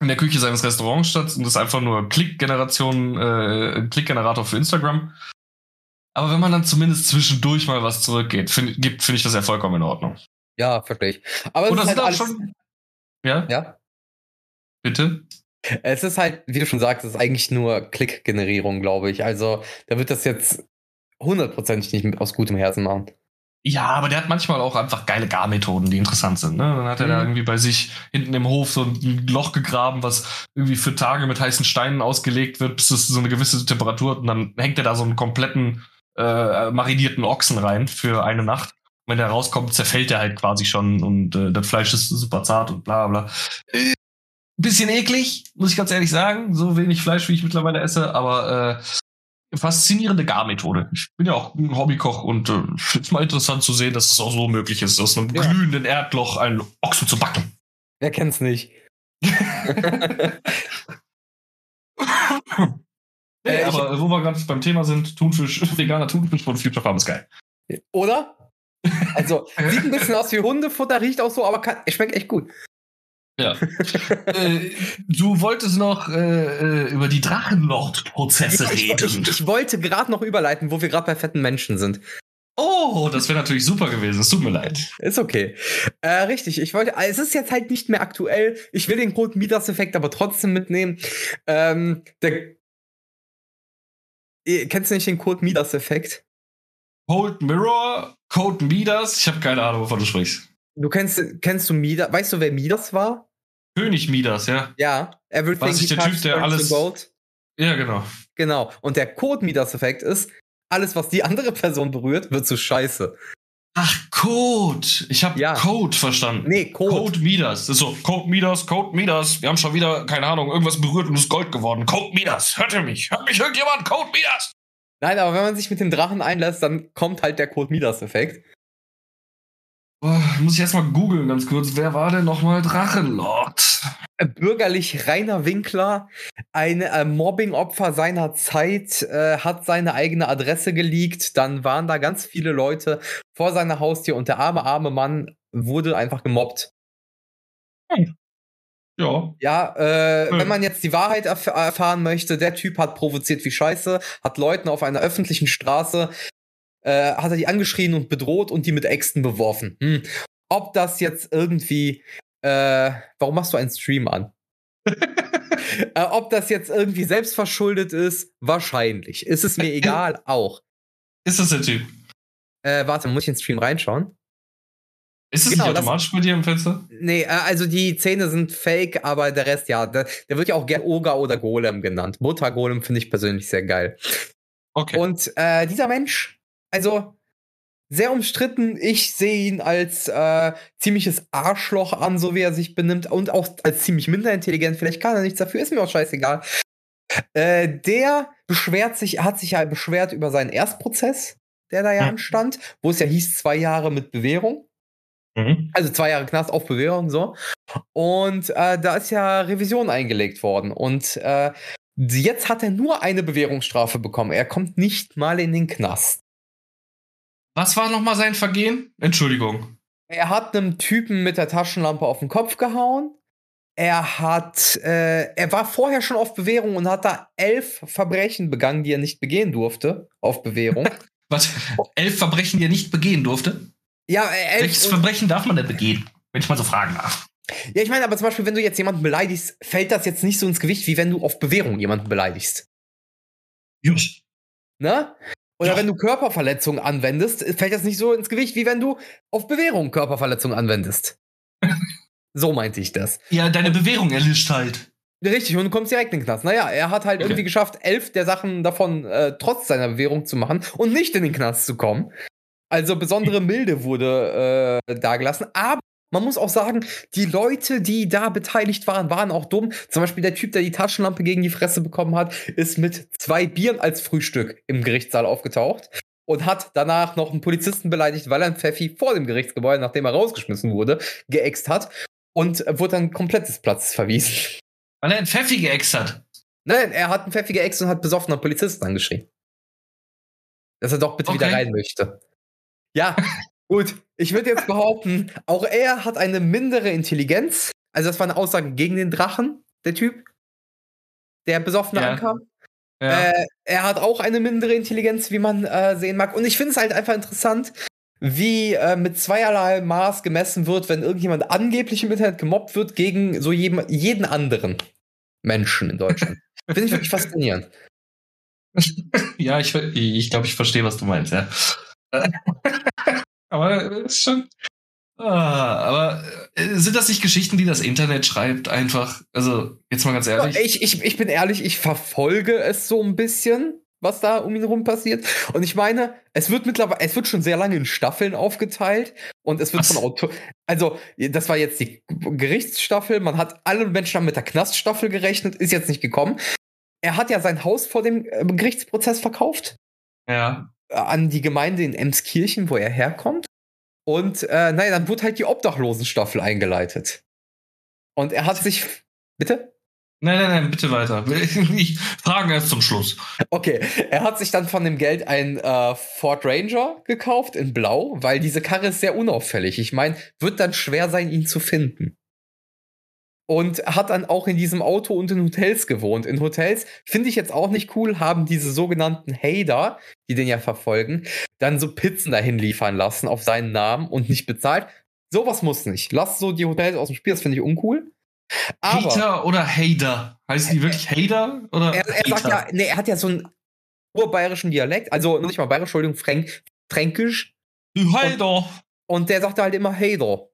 Speaker 2: in der Küche seines Restaurants statt und ist einfach nur Klickgeneration, äh, Klickgenerator für Instagram. Aber wenn man dann zumindest zwischendurch mal was zurückgeht, find, gibt, finde ich das ja vollkommen in Ordnung.
Speaker 1: ja verstehe ich. Aber es ist halt
Speaker 2: auch
Speaker 1: alles,
Speaker 2: schon. Ja,
Speaker 1: Ja.
Speaker 2: bitte?
Speaker 1: Es ist halt, wie du schon sagst, es ist eigentlich nur Klickgenerierung, glaube ich. Also, da wird das jetzt hundertprozentig nicht aus gutem Herzen machen.
Speaker 2: Ja, aber der hat manchmal auch einfach geile Garmethoden, die interessant sind. Ne? Dann hat er da
Speaker 1: Mhm.
Speaker 2: irgendwie bei sich hinten im Hof so ein Loch gegraben, was irgendwie für Tage mit heißen Steinen ausgelegt wird, bis es so eine gewisse Temperatur hat. Und dann hängt er da so einen kompletten äh, marinierten Ochsen rein für eine Nacht. Wenn der rauskommt, zerfällt er halt quasi schon und äh, das Fleisch ist super zart und bla bla. Äh, bisschen eklig, muss ich ganz ehrlich sagen. So wenig Fleisch, wie ich mittlerweile esse, aber äh, faszinierende Garmethode. Ich bin ja auch ein Hobbykoch und äh, finde es mal interessant zu sehen, dass es auch so möglich ist, aus einem
Speaker 1: Ja.
Speaker 2: glühenden Erdloch einen Ochsen zu backen.
Speaker 1: Wer kennt's nicht?
Speaker 2: Nee,
Speaker 1: Äh,
Speaker 2: aber wo wir gerade beim Thema sind, Thunfisch, veganer Thunfisch von Future Farm ist geil.
Speaker 1: Oder? Also, sieht ein bisschen aus wie Hundefutter, riecht auch so, aber kann, schmeckt echt gut.
Speaker 2: Ja. äh, du wolltest noch äh, äh, über die Drachenlord-Prozesse
Speaker 1: ich, ich,
Speaker 2: reden.
Speaker 1: ich wollte gerade noch überleiten, wo wir gerade bei fetten Menschen sind.
Speaker 2: oh, das wäre natürlich super gewesen. Es tut mir leid.
Speaker 1: Ist okay. Äh, richtig, ich wollte, es ist jetzt halt nicht mehr aktuell. Ich will den Code Midas-Effekt aber trotzdem mitnehmen. Ähm, der, kennst du nicht den Code Midas-Effekt?
Speaker 2: Cold Mirror, Code Midas, ich habe keine Ahnung, wovon du sprichst.
Speaker 1: Du kennst, kennst du Midas? Weißt du, wer Midas war?
Speaker 2: König Midas, ja.
Speaker 1: Ja, everything
Speaker 2: War
Speaker 1: he
Speaker 2: der Typ, der alles-
Speaker 1: gold.
Speaker 2: Ja, genau.
Speaker 1: Genau. Und der Code Midas-Effekt ist, alles, was die andere Person berührt, wird zu Scheiße.
Speaker 2: Ach, Code. Ich habe
Speaker 1: Ja.
Speaker 2: Code verstanden.
Speaker 1: Nee, Code.
Speaker 2: Code Midas. Das ist so, Code Midas, Code Midas. Wir haben schon wieder, keine Ahnung, irgendwas berührt und ist Gold geworden. Code Midas. Hört ihr mich? Hört mich irgendjemand? Code Midas.
Speaker 1: Nein, aber wenn man sich mit dem Drachen einlässt, dann kommt halt der Code Midas-Effekt.
Speaker 2: Boah, muss ich erstmal googeln ganz kurz. Wer war denn nochmal Drachenlord?
Speaker 1: Äh, Bürgerlich Rainer Winkler, ein äh, Mobbing-Opfer seiner Zeit, äh, hat seine eigene Adresse geleakt. Dann waren da ganz viele Leute vor seiner Haustür und der arme, arme Mann wurde einfach gemobbt.
Speaker 2: Ja.
Speaker 1: Ja, äh,
Speaker 2: Hm.
Speaker 1: wenn man jetzt die Wahrheit erf erfahren möchte, der Typ hat provoziert wie Scheiße, hat Leuten auf einer öffentlichen Straße, äh, hat er die angeschrien und bedroht und die mit Äxten beworfen. Hm. Ob das jetzt irgendwie, äh, warum machst du einen Stream an? äh, ob das jetzt irgendwie selbstverschuldet ist, wahrscheinlich. Ist es mir egal, auch.
Speaker 2: Ist das der Typ?
Speaker 1: Äh, warte, muss ich in den Stream reinschauen?
Speaker 2: Ist es
Speaker 1: Genau,
Speaker 2: nicht
Speaker 1: das-
Speaker 2: automatisch bei dir im Fenster?
Speaker 1: Nee, äh, also die Zähne sind fake, aber der Rest, ja, der, der wird ja auch gern Oga oder Golem genannt. Muttergolem finde ich persönlich sehr geil.
Speaker 2: Okay.
Speaker 1: Und äh, dieser Mensch, also sehr umstritten, ich sehe ihn als äh, ziemliches Arschloch an, so wie er sich benimmt und auch als ziemlich minderintelligent. Vielleicht kann er nichts dafür, ist mir auch scheißegal. Äh, der beschwert sich, hat sich ja beschwert über seinen Erstprozess, der da ja
Speaker 2: Hm.
Speaker 1: anstand, wo es ja hieß, zwei Jahre mit Bewährung.
Speaker 2: Mhm.
Speaker 1: Also zwei Jahre Knast auf Bewährung, so. Und äh, da ist ja Revision eingelegt worden. Und äh, jetzt hat er nur eine Bewährungsstrafe bekommen. Er kommt nicht mal in den Knast.
Speaker 2: Was war nochmal sein Vergehen? Entschuldigung.
Speaker 1: Er hat einem Typen mit der Taschenlampe auf den Kopf gehauen. Er hat, äh, er war vorher schon auf Bewährung und hat da elf Verbrechen begangen, die er nicht begehen durfte, auf Bewährung.
Speaker 2: Was? Elf Verbrechen, die er nicht begehen durfte?
Speaker 1: ja, äh,
Speaker 2: Welches
Speaker 1: elf. Und,
Speaker 2: Verbrechen darf man denn begehen? Wenn ich mal so fragen darf.
Speaker 1: ja, ich meine, aber zum Beispiel, wenn du jetzt jemanden beleidigst, fällt das jetzt nicht so ins Gewicht, wie wenn du auf Bewährung jemanden beleidigst.
Speaker 2: Just.
Speaker 1: Ne? Oder
Speaker 2: Ja.
Speaker 1: wenn du Körperverletzungen anwendest, fällt das nicht so ins Gewicht, wie wenn du auf Bewährung Körperverletzungen anwendest. so meinte ich das.
Speaker 2: Ja, deine Bewährung erlischt halt.
Speaker 1: Richtig, und du kommst direkt in den Knast. Naja, er hat halt
Speaker 2: Okay.
Speaker 1: irgendwie geschafft, elf der Sachen davon äh, trotz seiner Bewährung zu machen und nicht in den Knast zu kommen. Also besondere Milde wurde äh, dagelassen. Aber man muss auch sagen, die Leute, die da beteiligt waren, waren auch dumm. Zum Beispiel der Typ, der die Taschenlampe gegen die Fresse bekommen hat, ist mit zwei Bieren als Frühstück im Gerichtssaal aufgetaucht und hat danach noch einen Polizisten beleidigt, weil er einen Pfeffi vor dem Gerichtsgebäude, nachdem er rausgeschmissen wurde, geäxt hat und wurde dann komplett des Platzes verwiesen.
Speaker 2: Weil er einen Pfeffi geäxt hat.
Speaker 1: Nein, er hat einen Pfeffi geäxt und hat besoffener Polizisten angeschrien. Dass er doch bitte wieder
Speaker 2: Okay.
Speaker 1: rein möchte. Ja, gut. Ich würde jetzt behaupten, auch er hat eine mindere Intelligenz. Also, das war eine Aussage gegen den Drachen, der Typ, der besoffen
Speaker 2: Ja.
Speaker 1: ankam.
Speaker 2: Ja.
Speaker 1: Äh, er hat auch eine mindere Intelligenz, wie man äh, sehen mag. Und ich finde es halt einfach interessant, wie äh, mit zweierlei Maß gemessen wird, wenn irgendjemand angeblich im Internet gemobbt wird gegen so jedem, jeden anderen Menschen in Deutschland. finde ich wirklich faszinierend.
Speaker 2: ja, ich, ich glaube, ich verstehe, was du meinst, ja. aber ist schon. Ah, aber äh, sind das nicht Geschichten, die das Internet schreibt, einfach? Also, jetzt mal ganz ehrlich.
Speaker 1: Ich, ich, ich bin ehrlich, ich verfolge es so ein bisschen, was da um ihn rum passiert. Und ich meine, es wird mittlerweile, es wird schon sehr lange in Staffeln aufgeteilt und es wird
Speaker 2: Was?
Speaker 1: von Autor. Also, das war jetzt die Gerichtsstaffel. Man hat alle Menschen haben mit der Knaststaffel gerechnet, ist jetzt nicht gekommen. Er hat ja sein Haus vor dem äh, Gerichtsprozess verkauft
Speaker 2: ja.
Speaker 1: Äh, an die Gemeinde in Emskirchen, wo er herkommt. Und äh, naja, dann wurde halt die Obdachlosenstaffel eingeleitet. Und er hat sich. Bitte?
Speaker 2: Nein, nein, nein, bitte weiter. Ich frage erst zum Schluss.
Speaker 1: Okay, er hat sich dann von dem Geld ein äh, Ford Ranger gekauft in Blau, weil diese Karre ist sehr unauffällig. Ich meine, wird dann schwer sein, ihn zu finden. Und hat dann auch in diesem Auto und in Hotels gewohnt. In Hotels finde ich jetzt auch nicht cool, haben diese sogenannten Hater, die den ja verfolgen, dann so Pizzen dahin liefern lassen auf seinen Namen und nicht bezahlt. Sowas muss nicht. Lass so die Hotels aus dem Spiel, das finde ich uncool. Aber
Speaker 2: Hater oder Hater? Heißen die wirklich Hater oder
Speaker 1: er, er sagt
Speaker 2: Hater?
Speaker 1: ja, nee, er hat ja so einen urbayerischen Dialekt, also nicht mal bayerisch, Entschuldigung, Fränk, fränkisch.
Speaker 2: Du Hater.
Speaker 1: Und der sagt halt immer Hater.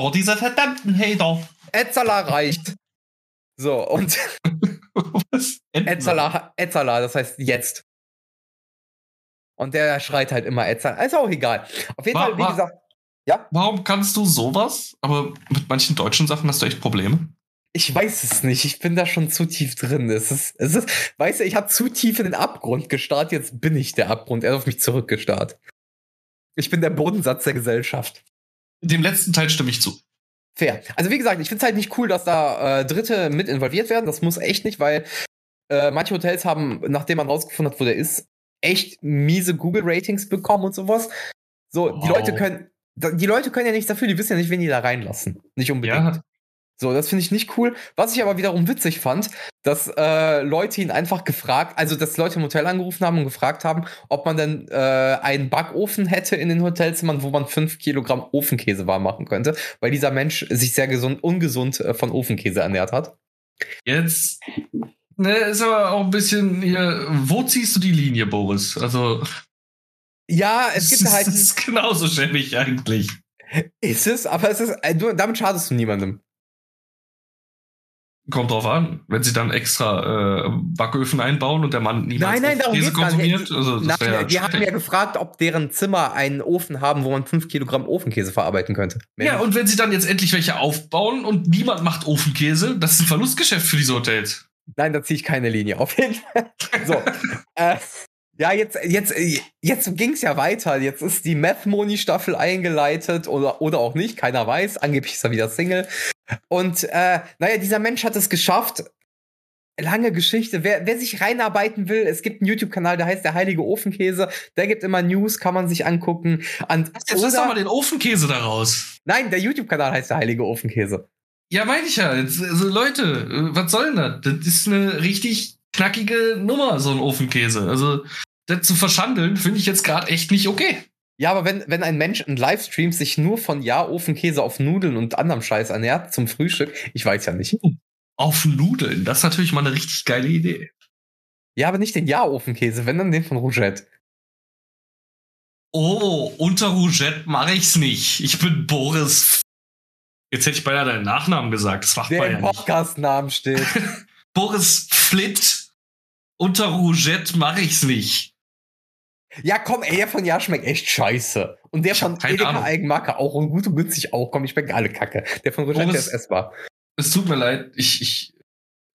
Speaker 2: Doch, diese verdammten Hater.
Speaker 1: Etzala reicht. So, und
Speaker 2: Was?
Speaker 1: Etzala, Etzala, das heißt jetzt. Und der schreit halt immer ätzend. Ist auch egal. Auf jeden
Speaker 2: War-
Speaker 1: Fall, wie
Speaker 2: war-
Speaker 1: gesagt, ja,
Speaker 2: Warum kannst du sowas? Aber mit manchen deutschen Sachen hast du echt Probleme.
Speaker 1: ich weiß es nicht. Ich bin da schon zu tief drin. Es ist, es ist, weißt du, ich habe zu tief in den Abgrund gestarrt. Jetzt bin ich der Abgrund. Er hat auf mich zurückgestarrt. Ich bin der Bodensatz der Gesellschaft.
Speaker 2: Dem letzten Teil stimme ich zu.
Speaker 1: Fair. Also wie gesagt, ich finde es halt nicht cool, dass da äh, Dritte mit involviert werden. Das muss echt nicht, weil äh, manche Hotels haben, nachdem man rausgefunden hat, wo der ist, echt miese Google-Ratings bekommen und sowas. So, die
Speaker 2: Wow.
Speaker 1: Leute können, die Leute können ja nichts dafür, die wissen ja nicht, wen die da reinlassen. Nicht unbedingt.
Speaker 2: Ja.
Speaker 1: So, das finde ich nicht cool. Was ich aber wiederum witzig fand, dass äh, Leute ihn einfach gefragt, also dass Leute im Hotel angerufen haben und gefragt haben, ob man denn äh, einen Backofen hätte in den Hotelzimmern, wo man fünf Kilogramm Ofenkäse warm machen könnte, weil dieser Mensch sich sehr gesund, ungesund äh, von Ofenkäse ernährt hat.
Speaker 2: Jetzt ne, ist aber auch ein bisschen hier. Wo ziehst du die Linie, Boris? Also.
Speaker 1: Ja, es gibt halt.
Speaker 2: Das ist genauso schäbig eigentlich.
Speaker 1: Ist es, aber es ist, äh, damit schadest du niemandem.
Speaker 2: Kommt drauf an. Wenn sie dann extra äh, Backöfen einbauen und der Mann niemals
Speaker 1: Nein, nein,
Speaker 2: Käse konsumiert. Also, das
Speaker 1: Nein,
Speaker 2: wär
Speaker 1: die haben ja gefragt, ob deren Zimmer einen Ofen haben, wo man fünf Kilogramm Ofenkäse verarbeiten könnte. Mehr
Speaker 2: Ja,
Speaker 1: nicht.
Speaker 2: und wenn sie dann jetzt endlich welche aufbauen und niemand macht Ofenkäse, das ist ein Verlustgeschäft für diese Hotels.
Speaker 1: Nein, da ziehe ich keine Linie. Auf jeden Fall. So. äh, ja, jetzt, jetzt, jetzt ging es ja weiter. Jetzt ist die Meth-Moni-Staffel eingeleitet oder, oder auch nicht. Keiner weiß. Angeblich ist er wieder Single. Und äh, naja, dieser Mensch hat es geschafft. Lange Geschichte. Wer, wer sich reinarbeiten will, es gibt einen YouTube-Kanal, der heißt der Heilige Ofenkäse. Der gibt immer News, kann man sich angucken. Und,
Speaker 2: Jetzt lass doch mal den Ofenkäse da raus.
Speaker 1: nein, der YouTube-Kanal heißt der Heilige Ofenkäse.
Speaker 2: Ja, meine ich ja. Also Leute, äh, was soll denn das? Das ist eine richtig knackige Nummer, so ein Ofenkäse. Also, das zu verschandeln, finde ich jetzt gerade echt nicht okay.
Speaker 1: Ja, aber wenn, wenn ein Mensch in Livestreams sich nur von ja, Ofenkäse auf Nudeln und anderem Scheiß ernährt zum Frühstück, ich weiß ja nicht.
Speaker 2: Auf Nudeln, das ist natürlich mal eine richtig geile Idee.
Speaker 1: Ja, aber nicht den Ja-Ofenkäse, wenn dann den von Rougette.
Speaker 2: Oh, unter Rougette mache ich's nicht. Ich bin Boris. Jetzt hätte ich beinahe deinen Nachnamen gesagt. Das macht
Speaker 1: Der
Speaker 2: man ja
Speaker 1: im. Podcast-Namen steht.
Speaker 2: Boris Flitt. Unter Rougette mache ich's nicht.
Speaker 1: Ja, komm, ey, der von Ja schmeckt echt scheiße. Und der
Speaker 2: Ich
Speaker 1: von Edeka
Speaker 2: Ahnung.
Speaker 1: Eigenmarke auch und gut und günstig auch. Komm, ich schmecken alle Kacke. Der von Rougette, der
Speaker 2: Boris-
Speaker 1: ist essbar.
Speaker 2: Es tut mir leid, ich, ich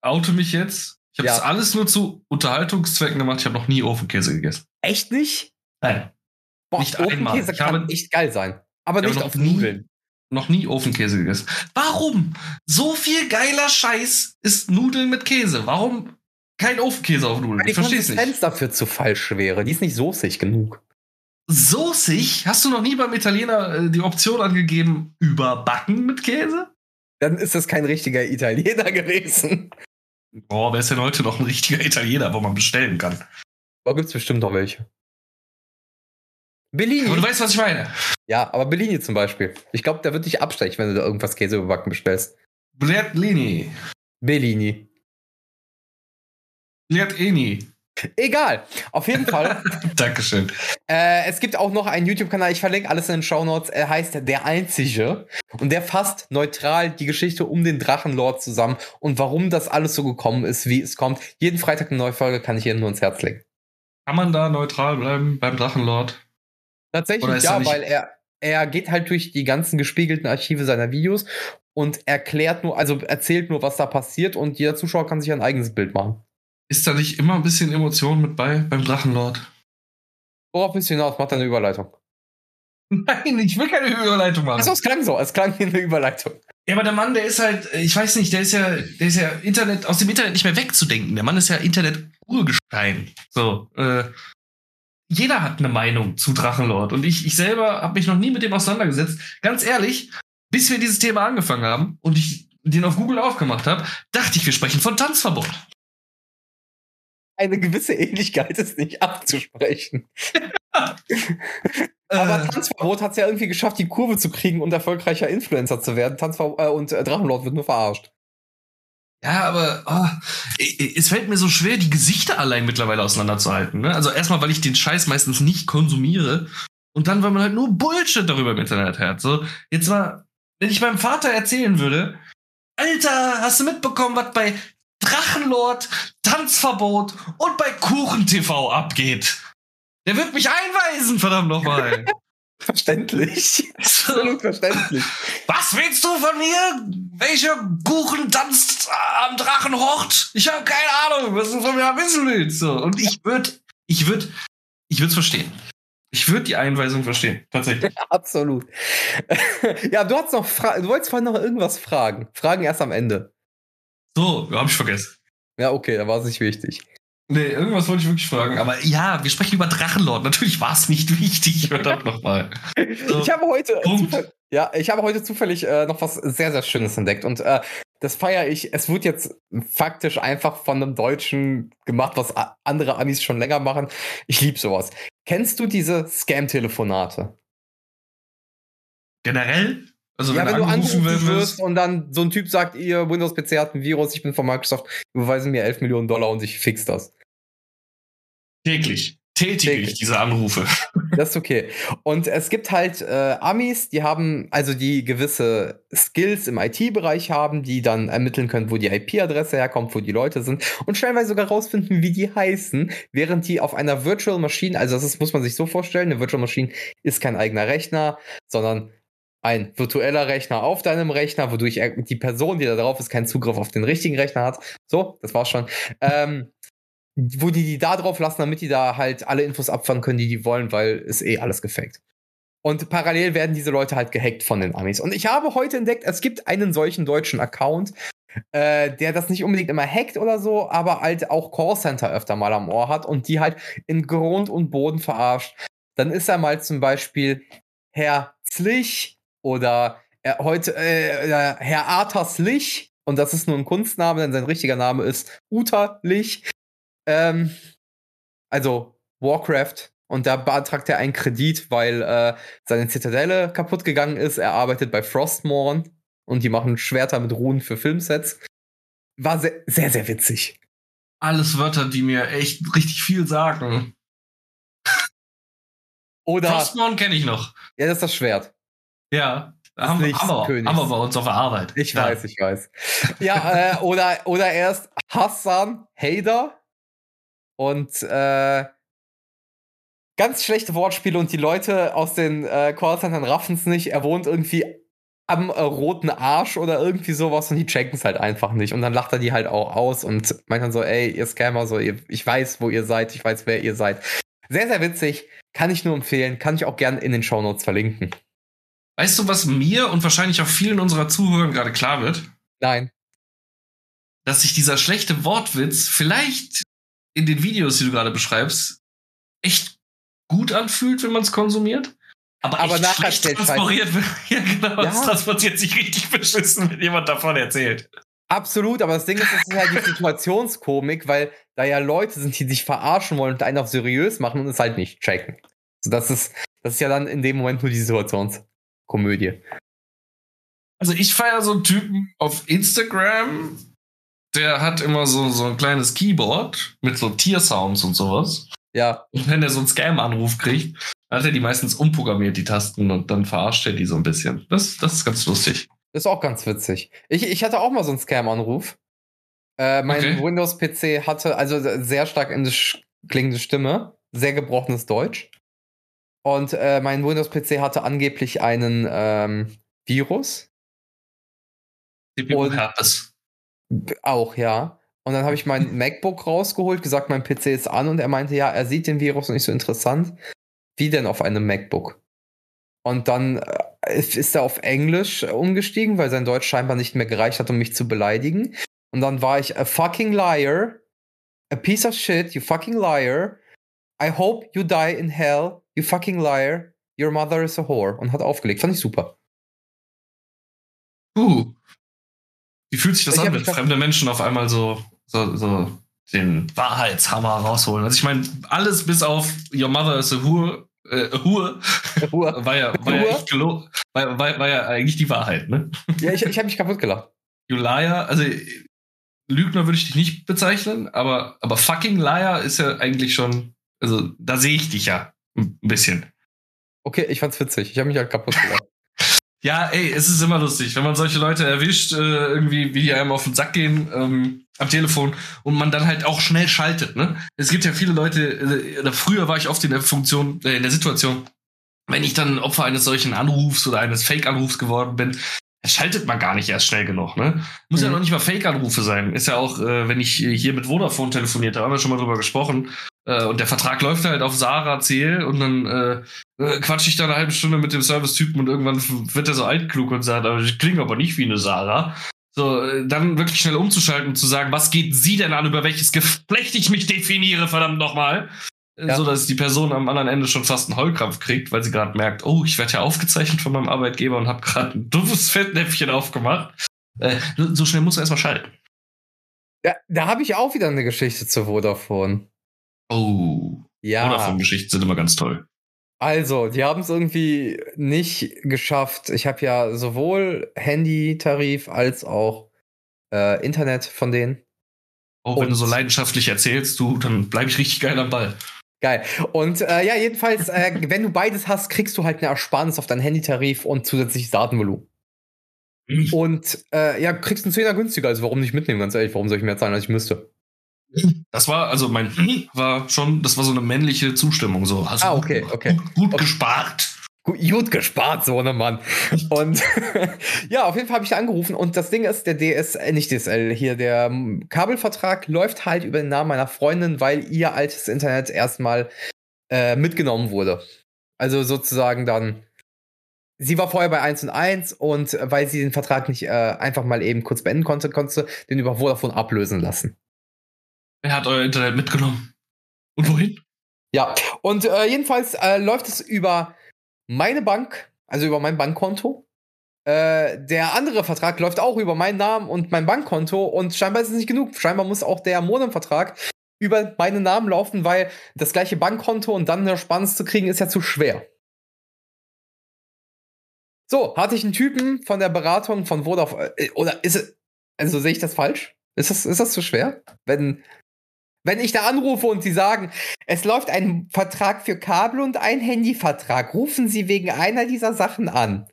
Speaker 2: oute mich jetzt. Ich habe
Speaker 1: Ja.
Speaker 2: das alles nur zu Unterhaltungszwecken gemacht. Ich habe noch nie Ofenkäse gegessen.
Speaker 1: Echt nicht?
Speaker 2: Nein.
Speaker 1: Boah,
Speaker 2: Nicht.
Speaker 1: Ofenkäse
Speaker 2: Ich
Speaker 1: kann
Speaker 2: habe-
Speaker 1: echt geil sein. Aber nicht auf
Speaker 2: nie-
Speaker 1: Nudeln.
Speaker 2: Noch nie Ofenkäse gegessen. Warum? So viel geiler Scheiß ist Nudeln mit Käse. Warum kein Ofenkäse auf Nudeln?
Speaker 1: Weil die
Speaker 2: Ich verstehe es
Speaker 1: Konsistenz
Speaker 2: nicht.
Speaker 1: dafür zu falsch wäre. Die ist nicht soßig genug.
Speaker 2: Soßig? Hast du noch nie beim Italiener äh, die Option angegeben, überbacken mit Käse?
Speaker 1: Dann ist das kein richtiger Italiener gewesen.
Speaker 2: Boah, wer ist denn heute noch ein richtiger Italiener, wo man bestellen kann?
Speaker 1: Da gibt's bestimmt noch welche. Bellini.
Speaker 2: Aber du weißt, was ich meine.
Speaker 1: Ja, aber Bellini zum Beispiel. Ich glaube, der wird dich abstechen, wenn du da irgendwas Käse überbacken bestellst.
Speaker 2: Bertolini.
Speaker 1: Bellini.
Speaker 2: Bertini.
Speaker 1: Egal. Auf jeden Fall.
Speaker 2: Dankeschön.
Speaker 1: äh, es gibt auch noch einen YouTube-Kanal, ich verlinke alles in den Shownotes. Er heißt Der Einzige. Und der fasst neutral die Geschichte um den Drachenlord zusammen und warum das alles so gekommen ist, wie es kommt. Jeden Freitag eine neue Folge kann ich Ihnen nur ins Herz legen.
Speaker 2: Kann man da neutral bleiben beim Drachenlord?
Speaker 1: Tatsächlich
Speaker 2: er
Speaker 1: ja,
Speaker 2: nicht-
Speaker 1: weil er, er geht halt durch die ganzen gespiegelten Archive seiner Videos und erklärt nur, also erzählt nur, was da passiert und jeder Zuschauer kann sich ein eigenes Bild machen.
Speaker 2: Ist da nicht immer ein bisschen Emotion mit bei beim Drachenlord?
Speaker 1: Worauf bist du hinaus? Macht eine Überleitung.
Speaker 2: Nein, ich will keine Überleitung machen.
Speaker 1: Achso, es klang so, es klang wie eine Überleitung.
Speaker 2: Ja, aber der Mann, der ist halt, ich weiß nicht, der ist ja, der ist ja Internet, aus dem Internet nicht mehr wegzudenken. Der Mann ist ja Internet-Urgestein. So, äh, jeder hat eine Meinung zu Drachenlord. Und ich, ich selber habe mich noch nie mit dem auseinandergesetzt. Ganz ehrlich, bis wir dieses Thema angefangen haben und ich den auf Google aufgemacht habe, dachte ich, wir sprechen von Tanzverbot.
Speaker 1: Eine gewisse Ähnlichkeit ist nicht abzusprechen. Aber
Speaker 2: Äh,
Speaker 1: Tanzverbot hat es ja irgendwie geschafft, die Kurve zu kriegen und erfolgreicher Influencer zu werden. Tanzver äh, und äh, Drachenlord wird nur verarscht.
Speaker 2: Ja, aber oh, es fällt mir so schwer, die Gesichter allein mittlerweile auseinanderzuhalten. Ne? Also erstmal, weil ich den Scheiß meistens nicht konsumiere und dann, weil man halt nur Bullshit darüber im Internet hört. So, jetzt mal, wenn ich meinem Vater erzählen würde, Alter, hast du mitbekommen, was bei Drachenlord, Tanzverbot und bei Kuchen TV abgeht? Der wird mich einweisen, verdammt nochmal.
Speaker 1: Verständlich. Absolut verständlich.
Speaker 2: Was willst du von mir? Welcher Kuchen tanzt am Drachenhort? Ich habe keine Ahnung, was du von mir wissen willst. So. Und ich würde, ich würde, ich würde es verstehen. Ich würde die Einweisung verstehen, tatsächlich.
Speaker 1: Absolut. ja, du hast noch, Fra du wolltest vorhin noch irgendwas fragen. Fragen erst am Ende.
Speaker 2: So, hab ich vergessen.
Speaker 1: Ja, okay, da war es nicht wichtig.
Speaker 2: Nee, irgendwas wollte ich wirklich fragen. Aber ja, wir sprechen über Drachenlord. Natürlich war es nicht wichtig. Verdammt nochmal.
Speaker 1: So, ich habe heute, ja, ich habe heute zufällig äh, noch was sehr, sehr Schönes entdeckt. Und äh, das feiere ich. Es wird jetzt faktisch einfach von einem Deutschen gemacht, was andere Amis schon länger machen. Ich liebe sowas. Kennst du diese Scam-Telefonate?
Speaker 2: Generell?
Speaker 1: Also ja, wenn, wenn du angerufen wirst und dann so ein Typ sagt, ihr Windows-PC hat ein Virus, ich bin von Microsoft, überweisen mir 11 Millionen Dollar und ich fix das.
Speaker 2: Täglich. Tätige ich diese Anrufe.
Speaker 1: Das ist okay. Und es gibt halt äh, Amis, die haben, also die gewisse Skills im IT-Bereich haben, die dann ermitteln können, wo die IP-Adresse herkommt, wo die Leute sind und stellenweise sogar rausfinden, wie die heißen, während die auf einer Virtual Machine, also das ist, muss man sich so vorstellen, eine Virtual Machine ist kein eigener Rechner, sondern ein virtueller Rechner auf deinem Rechner, wodurch die Person, die da drauf ist, keinen Zugriff auf den richtigen Rechner hat. So, das war's schon. Ähm, wo die die da drauf lassen, damit die da halt alle Infos abfangen können, die die wollen, weil ist eh alles gefaked. Und parallel werden diese Leute halt gehackt von den Amis. Und ich habe heute entdeckt, es gibt einen solchen deutschen Account, äh, der das nicht unbedingt immer hackt oder so, aber halt auch Callcenter öfter mal am Ohr hat und die halt in Grund und Boden verarscht. Dann ist er mal zum Beispiel Herr Zlich oder er, heute äh, Herr Arthas Lich, und das ist nur ein Kunstname, denn sein richtiger Name ist Uta Lich. Ähm, also Warcraft. Und da beantragt er einen Kredit, weil äh, seine Zitadelle kaputt gegangen ist. Er arbeitet bei Frostmourne und die machen Schwerter mit Runen für Filmsets. War sehr, sehr, sehr witzig.
Speaker 2: Alles Wörter, die mir echt richtig viel sagen.
Speaker 1: Oder.
Speaker 2: Frostmourne kenne ich noch.
Speaker 1: Ja, das ist das Schwert.
Speaker 2: Ja. Haben, haben, wir, haben wir bei uns auf der Arbeit.
Speaker 1: Ich ja. weiß, ich weiß. Ja, äh, oder, oder erst Hassan Hader und äh, ganz schlechte Wortspiele und die Leute aus den äh, Callcentern raffen es nicht. Er wohnt irgendwie am äh, roten Arsch oder irgendwie sowas und die checken es halt einfach nicht. Und dann lacht er die halt auch aus und meint dann so, ey, ihr Scammer, so, ihr, ich weiß, wo ihr seid, ich weiß, wer ihr seid. Sehr, sehr witzig. Kann ich nur empfehlen. Kann ich auch gerne in den Show Notes verlinken.
Speaker 2: Weißt du, was mir und wahrscheinlich auch vielen unserer Zuhörer gerade klar wird?
Speaker 1: Nein.
Speaker 2: Dass sich dieser schlechte Wortwitz vielleicht in den Videos, die du gerade beschreibst, echt gut anfühlt, wenn man es konsumiert. Aber, aber echt schlecht transportiert wird. Ja, genau. Ja. Es transportiert sich richtig beschissen, wenn jemand davon erzählt.
Speaker 1: Absolut, aber das Ding ist, das ist halt die Situationskomik, weil da ja Leute sind, die sich verarschen wollen und einen auf seriös machen und es halt nicht checken. So, das ist, das ist ja dann in dem Moment nur die Situations. Komödie.
Speaker 2: Also ich feiere so einen Typen auf Instagram, der hat immer so, so ein kleines Keyboard mit so Tiersounds und sowas.
Speaker 1: Ja.
Speaker 2: Und wenn er so einen Scam-Anruf kriegt, hat er die meistens umprogrammiert, die Tasten, und dann verarscht er die so ein bisschen. Das, das ist ganz lustig.
Speaker 1: Das ist auch ganz witzig. Ich, ich hatte auch mal so einen Scam-Anruf. Äh, mein okay. Windows-PC hatte also sehr stark indisch klingende Stimme, sehr gebrochenes Deutsch. Und äh, mein Windows-PC hatte angeblich einen ähm, Virus.
Speaker 2: CPU-Herpes.
Speaker 1: Auch, ja. Und dann habe ich mein MacBook rausgeholt, gesagt, mein PC ist an und er meinte, ja, er sieht den Virus nicht so interessant. Wie denn auf einem MacBook? Und dann äh, ist er auf Englisch umgestiegen, weil sein Deutsch scheinbar nicht mehr gereicht hat, um mich zu beleidigen. Und dann war ich a fucking liar, a piece of shit, you fucking liar. I hope you die in hell, you fucking liar. Your mother is a whore. Und hat aufgelegt. Fand ich super.
Speaker 2: Uh. Wie fühlt sich das ich an, wenn fremde Menschen auf einmal so, so, so den Wahrheitshammer rausholen? Also ich meine, alles bis auf Your mother is a whore, äh, Hure, war ja, war ja echt gelo war, war, war, ja eigentlich die Wahrheit, ne?
Speaker 1: Ja, ich, ich habe mich kaputt gelacht.
Speaker 2: You liar, also Lügner würde ich dich nicht bezeichnen, aber, aber fucking liar ist ja eigentlich schon also da sehe ich dich ja ein bisschen.
Speaker 1: Okay, ich fand's witzig. Ich habe mich halt kaputt gemacht.
Speaker 2: Ja, ey, es ist immer lustig, wenn man solche Leute erwischt, äh, irgendwie, wie die einem auf den Sack gehen ähm, am Telefon und man dann halt auch schnell schaltet. Ne? Es gibt ja viele Leute, äh, früher war ich oft in der Funktion, äh, in der Situation, wenn ich dann Opfer eines solchen Anrufs oder eines Fake-Anrufs geworden bin, schaltet man gar nicht erst schnell genug. Ne? Muss mhm. ja noch nicht mal Fake-Anrufe sein. Ist ja auch, äh, wenn ich hier mit Vodafone telefoniert, da haben wir schon mal drüber gesprochen. Äh, und der Vertrag läuft halt auf Sarah Ziel und dann äh, äh, quatsche ich da eine halbe Stunde mit dem Service-Typen und irgendwann wird er so altklug und sagt, aber ich klinge aber nicht wie eine Sarah. So, äh, dann wirklich schnell umzuschalten und zu sagen, was geht sie denn an, über welches Geflecht ich mich definiere, verdammt nochmal. Ja. So dass die Person am anderen Ende schon fast einen Heulkrampf kriegt, weil sie gerade merkt, oh, ich werde ja aufgezeichnet von meinem Arbeitgeber und habe gerade ein doofes Fettnäpfchen aufgemacht. Äh, so schnell muss er erstmal schalten.
Speaker 1: Ja, da habe ich auch wieder eine Geschichte zu Vodafone.
Speaker 2: Oh. Ja. Vodafone-Geschichten sind immer ganz toll.
Speaker 1: Also, die haben es irgendwie nicht geschafft. Ich habe ja sowohl Handy-Tarif als auch äh, Internet von denen.
Speaker 2: Oh, wenn du so leidenschaftlich erzählst, du, dann bleibe ich richtig geil am Ball.
Speaker 1: Geil. Und äh, ja, jedenfalls, äh, wenn du beides hast, kriegst du halt eine Ersparnis auf deinen Handytarif und zusätzliches Datenvolumen. Mhm. Und äh, ja, kriegst einen Zehner günstiger. Also warum nicht mitnehmen, ganz ehrlich? Warum soll ich mehr zahlen, als ich müsste?
Speaker 2: Das war, also mein war schon, das war so eine männliche Zustimmung. So.
Speaker 1: Also ah, okay, okay.
Speaker 2: Gut, gut okay. gespart.
Speaker 1: Gut, gut gespart, so ne Mann. Und ja, auf jeden Fall habe ich da angerufen und das Ding ist, der DSL, äh, nicht DSL, hier der Kabelvertrag läuft halt über den Namen meiner Freundin, weil ihr altes Internet erstmal äh, mitgenommen wurde. Also sozusagen dann, sie war vorher bei 1 und 1 und weil sie den Vertrag nicht äh, einfach mal eben kurz beenden konnte, konnte sie den über Vodafone ablösen lassen.
Speaker 2: Wer hat euer Internet mitgenommen? Und wohin?
Speaker 1: Ja, und äh, jedenfalls äh, läuft es über meine Bank, also über mein Bankkonto. Äh, der andere Vertrag läuft auch über meinen Namen und mein Bankkonto und scheinbar ist es nicht genug. Scheinbar muss auch der Modemvertrag über meinen Namen laufen, weil das gleiche Bankkonto und dann eine Spanne zu kriegen ist ja zu schwer. So, hatte ich einen Typen von der Beratung von Vodafone, äh, oder ist es, also sehe ich das falsch? Ist das, ist das zu schwer? Wenn wenn ich da anrufe und Sie sagen, es läuft ein Vertrag für Kabel und ein Handyvertrag, rufen Sie wegen einer dieser Sachen an.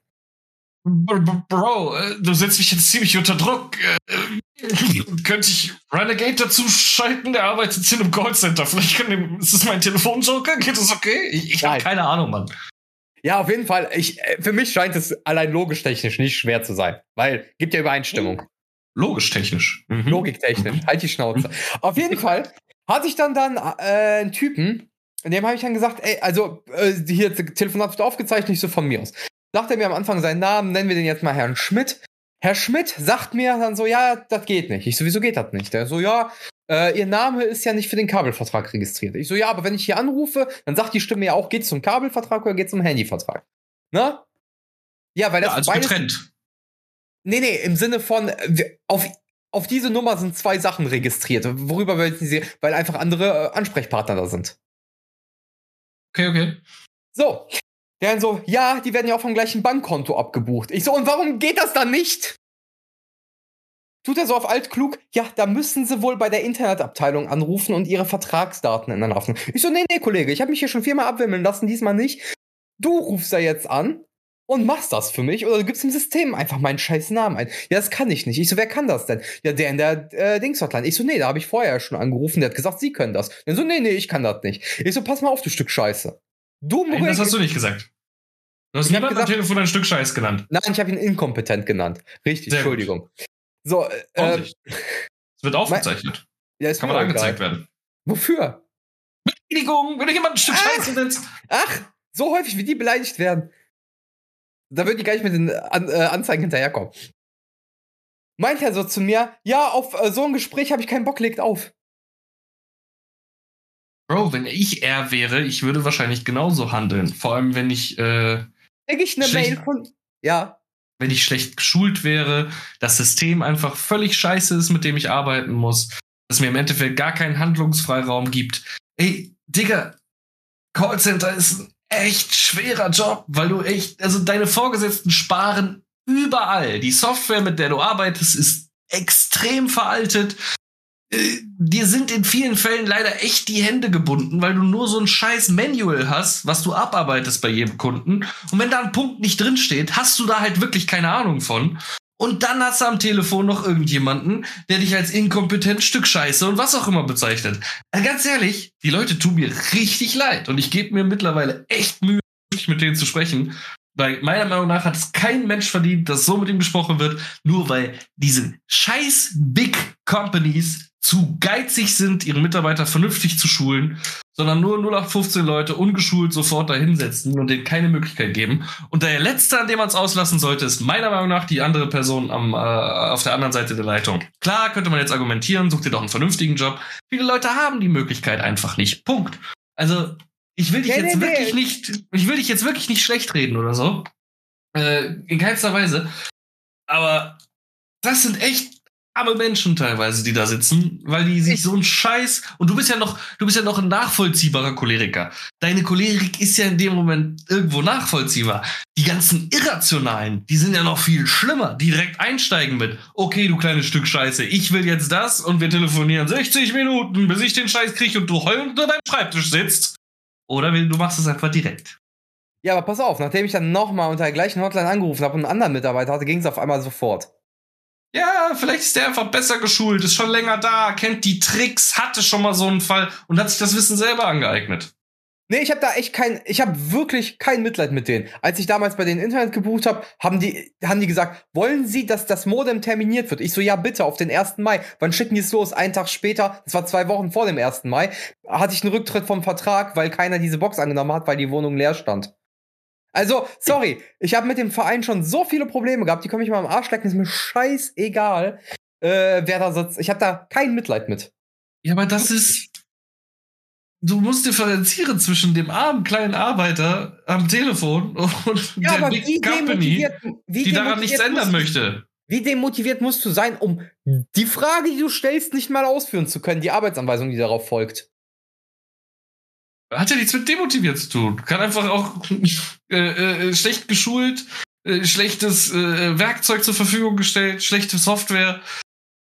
Speaker 2: Bro, äh, du setzt mich jetzt ziemlich unter Druck. Äh, könnte ich Renegade dazu schalten? Der arbeitet in einem Callcenter. Vielleicht kann dem, ist das mein Telefonjoker? Geht das okay? Ich, ich habe keine Ahnung, Mann.
Speaker 1: Ja, auf jeden Fall. Ich, äh, für mich scheint es allein logisch-technisch nicht schwer zu sein, weil gibt ja Übereinstimmung.
Speaker 2: Logisch-technisch.
Speaker 1: Mhm. Logiktechnisch. Mhm. Halt die Schnauze. Auf jeden Fall hatte ich dann dann äh, einen Typen, dem habe ich dann gesagt, ey, also äh, hier Telefonat wird aufgezeichnet, nicht so von mir aus. Sagt er mir am Anfang seinen Namen, nennen wir den jetzt mal Herrn Schmidt. Herr Schmidt sagt mir dann so, ja, das geht nicht. Ich so, wieso geht das nicht? Der so, ja, äh, Ihr Name ist ja nicht für den Kabelvertrag registriert. Ich so, ja, aber wenn ich hier anrufe, dann sagt die Stimme ja auch, geht es zum Kabelvertrag oder geht es zum Handyvertrag? Ne? Ja, weil das ja,
Speaker 2: also beides, getrennt.
Speaker 1: Nee, nee, im Sinne von, äh, auf, auf diese Nummer sind zwei Sachen registriert. Worüber wir sie, weil einfach andere äh, Ansprechpartner da sind.
Speaker 2: Okay, okay.
Speaker 1: So. Der dann so, ja, die werden ja auch vom gleichen Bankkonto abgebucht. Ich so, und warum geht das dann nicht? Tut er so auf altklug, ja, da müssen sie wohl bei der Internetabteilung anrufen und ihre Vertragsdaten ändern lassen. Ich so, nee, nee, Kollege, ich habe mich hier schon viermal abwimmeln lassen, diesmal nicht. Du rufst da jetzt an und machst das für mich oder du gibst im System einfach meinen scheiß Namen ein. Ja, das kann ich nicht. Ich so, wer kann das denn? Ja, der in der äh, Dingshotline. Ich so, nee, da habe ich vorher schon angerufen, der hat gesagt, sie können das. Dann so, nee, nee, ich kann das nicht. Ich so, pass mal auf, du Stück Scheiße.
Speaker 2: Du Nein, das hast du nicht gesagt. Du hast niemand am Telefon ein Stück Scheiß genannt.
Speaker 1: Nein, ich habe ihn inkompetent genannt. Richtig, Sehr Entschuldigung. Gut. So,
Speaker 2: äh, es wird aufgezeichnet. Ja, es kann man angezeigt werden.
Speaker 1: Wofür?
Speaker 2: Beleidigung, wenn du jemand ein Stück ach, Scheiße nennst.
Speaker 1: Ach, so häufig wie die beleidigt werden. Da würden die gar nicht mit den An äh, Anzeigen hinterherkommen. Meint er so zu mir, ja, auf äh, so ein Gespräch habe ich keinen Bock, legt auf.
Speaker 2: Bro, wenn ich er wäre, ich würde wahrscheinlich genauso handeln. Vor allem, wenn ich. Äh,
Speaker 1: Denke ich eine Mail von. Ja.
Speaker 2: Wenn ich schlecht geschult wäre, das System einfach völlig scheiße ist, mit dem ich arbeiten muss, dass mir im Endeffekt gar keinen Handlungsfreiraum gibt. Ey, Digga, Callcenter ist echt schwerer Job, weil du echt, also deine Vorgesetzten sparen überall. Die Software, mit der du arbeitest, ist extrem veraltet. äh, dir sind in vielen Fällen leider echt die Hände gebunden, weil du nur so ein scheiß Manual hast, was du abarbeitest bei jedem Kunden. Und wenn da ein Punkt nicht drin steht, hast du da halt wirklich keine Ahnung von. Und dann hast du am Telefon noch irgendjemanden, der dich als inkompetent Stück Scheiße und was auch immer bezeichnet. Also ganz ehrlich, die Leute tun mir richtig leid. Und ich gebe mir mittlerweile echt Mühe, mit denen zu sprechen. Weil meiner Meinung nach hat es kein Mensch verdient, dass so mit ihm gesprochen wird, nur weil diese scheiß Big Companies zu geizig sind, ihre Mitarbeiter vernünftig zu schulen, sondern nur 0815 Leute ungeschult sofort dahinsetzen und denen keine Möglichkeit geben. Und der letzte, an dem man es auslassen sollte, ist meiner Meinung nach die andere Person am, äh, auf der anderen Seite der Leitung. Klar, könnte man jetzt argumentieren, such dir doch einen vernünftigen Job. Viele Leute haben die Möglichkeit einfach nicht. Punkt. Also, ich will dich nee, jetzt nee, wirklich nee. nicht, ich will dich jetzt wirklich nicht schlecht reden oder so. Äh, in keinster Weise. Aber das sind echt arme Menschen teilweise, die da sitzen, weil die sich so ein Scheiß und du bist ja noch, du bist ja noch ein nachvollziehbarer Choleriker. Deine Cholerik ist ja in dem Moment irgendwo nachvollziehbar. Die ganzen Irrationalen, die sind ja noch viel schlimmer, die direkt einsteigen mit, okay, du kleines Stück Scheiße, ich will jetzt das und wir telefonieren 60 Minuten, bis ich den Scheiß kriege und du heulend unter deinem Schreibtisch sitzt. Oder du machst es einfach direkt.
Speaker 1: Ja, aber pass auf, nachdem ich dann nochmal unter der gleichen Hotline angerufen habe und einen anderen Mitarbeiter hatte, ging es auf einmal sofort.
Speaker 2: Ja, vielleicht ist der einfach besser geschult, ist schon länger da, kennt die Tricks, hatte schon mal so einen Fall und hat sich das Wissen selber angeeignet.
Speaker 1: Nee, ich habe da echt kein, ich habe wirklich kein Mitleid mit denen. Als ich damals bei denen Internet gebucht habe, haben die, haben die gesagt, wollen Sie, dass das Modem terminiert wird? Ich so, ja bitte, auf den 1. Mai. Wann schicken die es los? Einen Tag später, das war zwei Wochen vor dem 1. Mai, hatte ich einen Rücktritt vom Vertrag, weil keiner diese Box angenommen hat, weil die Wohnung leer stand. Also, sorry, ich habe mit dem Verein schon so viele Probleme gehabt, die können mich mal am Arsch lecken, ist mir scheißegal, äh, wer da sitzt. Ich habe da kein Mitleid mit.
Speaker 2: Ja, aber das ist. Du musst differenzieren zwischen dem armen kleinen Arbeiter am Telefon und
Speaker 1: ja, der Big Company,
Speaker 2: die daran nichts ändern möchte.
Speaker 1: Wie demotiviert musst du sein, um die Frage, die du stellst, nicht mal ausführen zu können, die Arbeitsanweisung, die darauf folgt?
Speaker 2: Hat ja nichts mit demotiviert zu tun. Kann einfach auch äh, äh, schlecht geschult, äh, schlechtes äh, Werkzeug zur Verfügung gestellt, schlechte Software.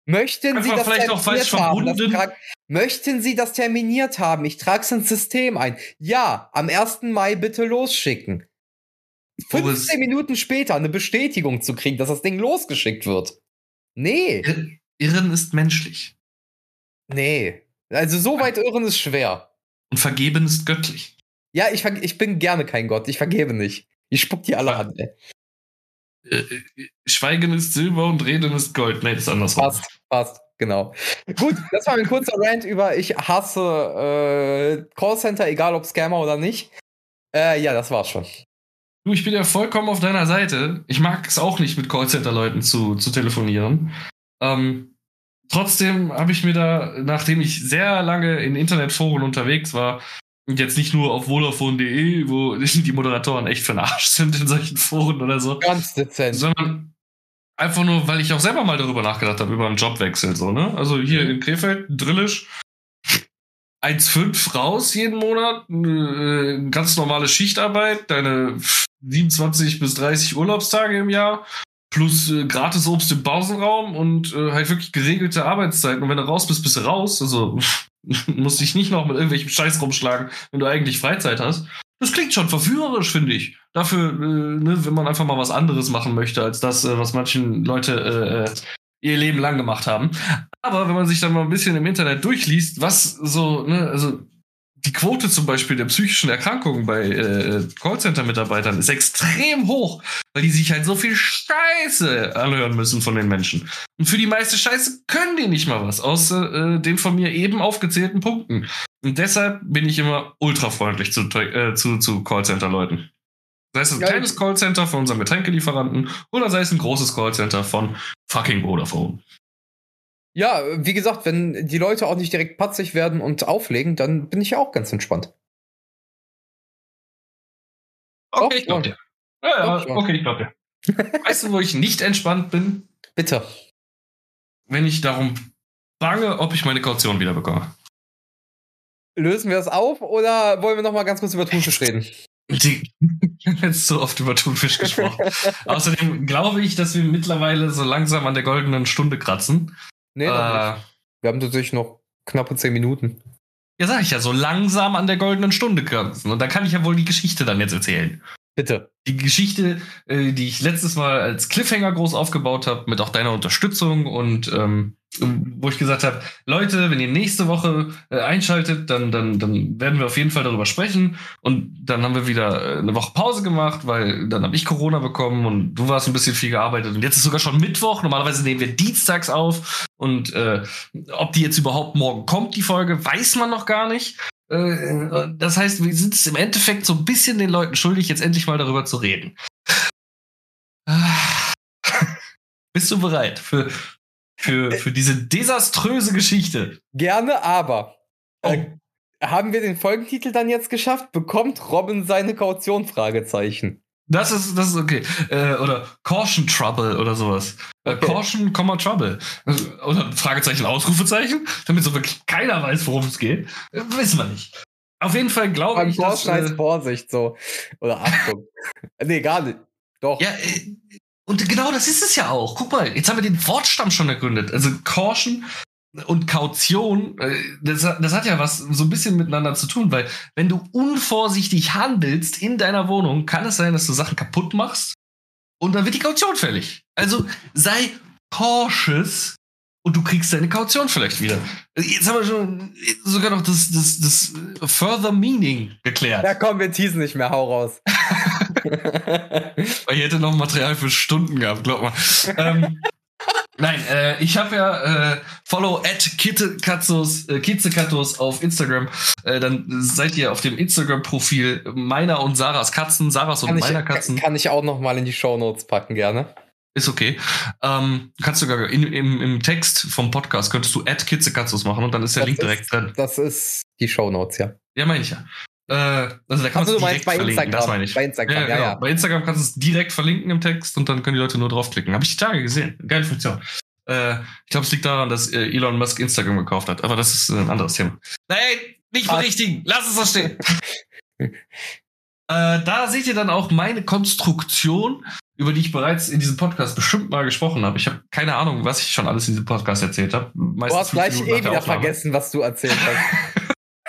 Speaker 1: Möchten Sie das
Speaker 2: vielleicht auch falsch verbunden?
Speaker 1: Möchten Sie das terminiert haben? Ich trage es ins System ein. Ja, am 1. Mai bitte losschicken. 15 Minuten später eine Bestätigung zu kriegen, dass das Ding losgeschickt wird. Nee.
Speaker 2: Irren ist menschlich.
Speaker 1: Nee. Also so weit irren ist schwer.
Speaker 2: Und vergeben ist göttlich.
Speaker 1: Ja, ich, ich bin gerne kein Gott. Ich vergebe nicht. Ich spuck die alle an, ey.
Speaker 2: Äh, äh, Schweigen ist Silber und Reden ist Gold. Nee, das ist andersrum.
Speaker 1: Passt, passt, genau. Gut, das war ein kurzer Rant über ich hasse äh, Callcenter, egal ob Scammer oder nicht. Äh, ja, das war's schon.
Speaker 2: Du, ich bin ja vollkommen auf deiner Seite. Ich mag es auch nicht, mit Callcenter-Leuten zu, zu telefonieren. Ähm, trotzdem habe ich mir da, nachdem ich sehr lange in Internetforen unterwegs war, und jetzt nicht nur auf vodafone.de, wo die Moderatoren echt verarscht sind in solchen Foren oder so.
Speaker 1: Ganz dezent.
Speaker 2: Sondern einfach nur, weil ich auch selber mal darüber nachgedacht habe, über einen Jobwechsel, so, ne? Also hier mhm. in Krefeld, Drillisch, 1,5 raus jeden Monat, äh, ganz normale Schichtarbeit, deine 27 bis 30 Urlaubstage im Jahr plus äh, gratis Obst im Pausenraum und äh, halt wirklich geregelte Arbeitszeiten. Und wenn du raus bist, bist du raus. Also musst dich nicht noch mit irgendwelchem Scheiß rumschlagen, wenn du eigentlich Freizeit hast. Das klingt schon verführerisch, finde ich. Dafür, äh, ne, wenn man einfach mal was anderes machen möchte, als das, äh, was manchen Leute äh, äh, ihr Leben lang gemacht haben. Aber wenn man sich dann mal ein bisschen im Internet durchliest, was so, ne, also die Quote zum Beispiel der psychischen Erkrankungen bei äh, Callcenter-Mitarbeitern ist extrem hoch, weil die sich halt so viel Scheiße anhören müssen von den Menschen. Und für die meiste Scheiße können die nicht mal was, außer äh, den von mir eben aufgezählten Punkten. Und deshalb bin ich immer ultra freundlich zu, äh, zu, zu Callcenter-Leuten. Sei es ein ja, kleines Callcenter von unserem Getränkelieferanten oder sei es ein großes Callcenter von fucking Vodafone.
Speaker 1: Ja, wie gesagt, wenn die Leute auch nicht direkt patzig werden und auflegen, dann bin ich ja auch ganz entspannt.
Speaker 2: Okay, ich glaub dir. Ja, ja, okay, ich glaub dir. weißt du, wo ich nicht entspannt bin?
Speaker 1: Bitte.
Speaker 2: Wenn ich darum bange, ob ich meine Kaution wieder bekomme.
Speaker 1: Lösen wir das auf oder wollen wir noch mal ganz kurz über Thunfisch reden?
Speaker 2: Die, jetzt so oft über Thunfisch gesprochen. Außerdem glaube ich, dass wir mittlerweile so langsam an der goldenen Stunde kratzen.
Speaker 1: Nee, äh, Wir haben tatsächlich noch knappe zehn Minuten.
Speaker 2: Ja, sag ich ja, so langsam an der goldenen Stunde kratzen. Und da kann ich ja wohl die Geschichte dann jetzt erzählen.
Speaker 1: Bitte.
Speaker 2: Die Geschichte, äh, die ich letztes Mal als Cliffhanger groß aufgebaut habe, mit auch deiner Unterstützung und ähm, wo ich gesagt habe, Leute, wenn ihr nächste Woche äh, einschaltet, dann, dann, dann werden wir auf jeden Fall darüber sprechen. Und dann haben wir wieder äh, eine Woche Pause gemacht, weil dann habe ich Corona bekommen und du warst ein bisschen viel gearbeitet. Und jetzt ist sogar schon Mittwoch. Normalerweise nehmen wir dienstags auf. Und äh, ob die jetzt überhaupt morgen kommt, die Folge, weiß man noch gar nicht. Äh, das heißt, wir sind es im Endeffekt so ein bisschen den Leuten schuldig, jetzt endlich mal darüber zu reden. Bist du bereit für, für, für diese desaströse Geschichte?
Speaker 1: Gerne, aber.
Speaker 2: Oh.
Speaker 1: Äh, haben wir den Folgentitel dann jetzt geschafft? Bekommt Robin seine Kaution? Fragezeichen.
Speaker 2: Das ist, das ist okay. Äh, oder Caution Trouble oder sowas. Äh,
Speaker 1: Okay.
Speaker 2: Caution, Komma Trouble. Äh, Oder Fragezeichen, Ausrufezeichen, damit so wirklich keiner weiß, worum es geht. Äh, wissen wir nicht. Auf jeden Fall glaube ich,
Speaker 1: Caution heißt
Speaker 2: äh,
Speaker 1: Vorsicht so. Oder Achtung. nee, gar nicht. Doch.
Speaker 2: Ja, äh, und genau das ist es ja auch. Guck mal, jetzt haben wir den Wortstamm schon ergründet. Also Caution und Kaution, äh, das, hat- das hat ja was so ein bisschen miteinander zu tun, weil wenn du unvorsichtig handelst in deiner Wohnung, kann es sein, dass du Sachen kaputt machst und dann wird die Kaution fällig. Also sei cautious und du kriegst deine Kaution vielleicht wieder. Jetzt haben wir schon sogar noch das, das, das Further Meaning geklärt.
Speaker 1: Ja, komm, wir teasen nicht mehr. Hau raus.
Speaker 2: Ich hätte noch Material für Stunden gehabt, glaub mal. ähm, nein, äh, ich habe ja äh, Follow at äh, Kitzekatos auf Instagram. Äh, dann seid ihr auf dem Instagram-Profil meiner und Sarahs Katzen, Sarahs und
Speaker 1: kann, ich,
Speaker 2: meiner Katzen.
Speaker 1: kann ich auch noch mal in die Shownotes packen, gerne.
Speaker 2: Ist okay. Ähm, kannst du sogar in, im, im Text vom Podcast könntest du at Kitzekatzos machen und dann ist der
Speaker 1: Das
Speaker 2: Link
Speaker 1: ist-
Speaker 2: direkt drin.
Speaker 1: Das ist die Shownotes, ja.
Speaker 2: Ja, meine ich ja. Äh, also da kannst
Speaker 1: Also
Speaker 2: du direkt
Speaker 1: bei
Speaker 2: verlinken, das
Speaker 1: Instagram.
Speaker 2: meine ich.
Speaker 1: Bei Instagram, ja,
Speaker 2: genau.
Speaker 1: ja.
Speaker 2: Bei Instagram kannst du es direkt verlinken im Text und dann können die Leute nur draufklicken. Habe ich die Tage gesehen. Geile Funktion. Äh, ich glaube, es liegt daran, dass äh, Elon Musk Instagram gekauft hat. Aber das ist äh, ein anderes Thema. Nein, nicht berichtigen. Lass es so stehen. äh, da seht ihr dann auch meine Konstruktion, über die ich bereits in diesem Podcast bestimmt mal gesprochen habe. Ich habe keine Ahnung, was ich schon alles in diesem Podcast erzählt habe.
Speaker 1: Du hast gleich eh wieder vergessen, was du erzählt hast.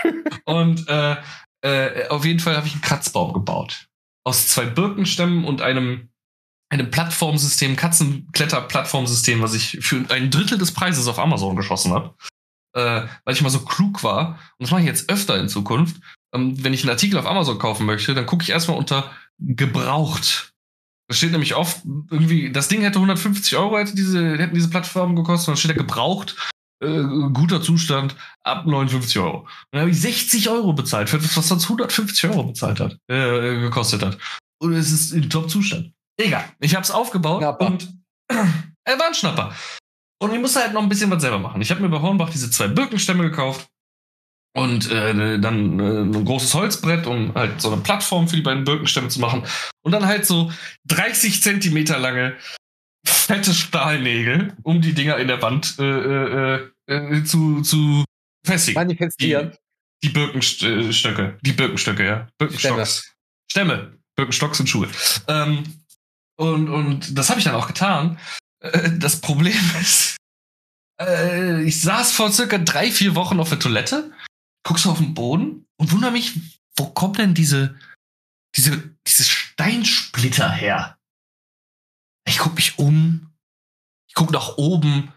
Speaker 2: Und äh, äh, auf jeden Fall habe ich einen Kratzbaum gebaut. Aus zwei Birkenstämmen und einem, einem Plattformsystem, Katzenkletter-Plattformsystem, was ich für ein Drittel des Preises auf Amazon geschossen habe. Äh, weil ich mal so klug war. Und das mache ich jetzt öfter in Zukunft. Ähm, wenn ich einen Artikel auf Amazon kaufen möchte, dann gucke ich erstmal unter gebraucht. Da steht nämlich oft irgendwie, das Ding hätte 150 Euro, hätte diese, hätten diese Plattformen gekostet, und dann steht da gebraucht, äh, guter Zustand, ab 59 Euro. Und dann habe ich 60 Euro bezahlt, für etwas, was sonst 150 Euro bezahlt hat, äh, gekostet hat. Und es ist in Top-Zustand. Egal. Ich habe es aufgebaut
Speaker 1: Schnapper.
Speaker 2: und er war ein Schnapper. Und ich musste halt noch ein bisschen was selber machen. Ich habe mir bei Hornbach diese zwei Birkenstämme gekauft und äh, dann äh, ein großes Holzbrett, um halt so eine Plattform für die beiden Birkenstämme zu machen. Und dann halt so 30 Zentimeter lange fette Stahlnägel, um die Dinger in der Wand äh, äh, äh, zu, zu festigen.
Speaker 1: Manifestieren.
Speaker 2: Die Birkenstöcke. Die Birkenstöcke, ja. Birkenstocks. Stämme. Birkenstocks und Schuhe. Ähm, und, und das habe ich dann auch getan. Äh, das Problem ist, äh, ich saß vor circa drei, vier Wochen auf der Toilette, guck so auf den Boden und wundere mich, wo kommt denn diese, diese, diese Steinsplitter her? Ich guck mich um, ich guck nach oben,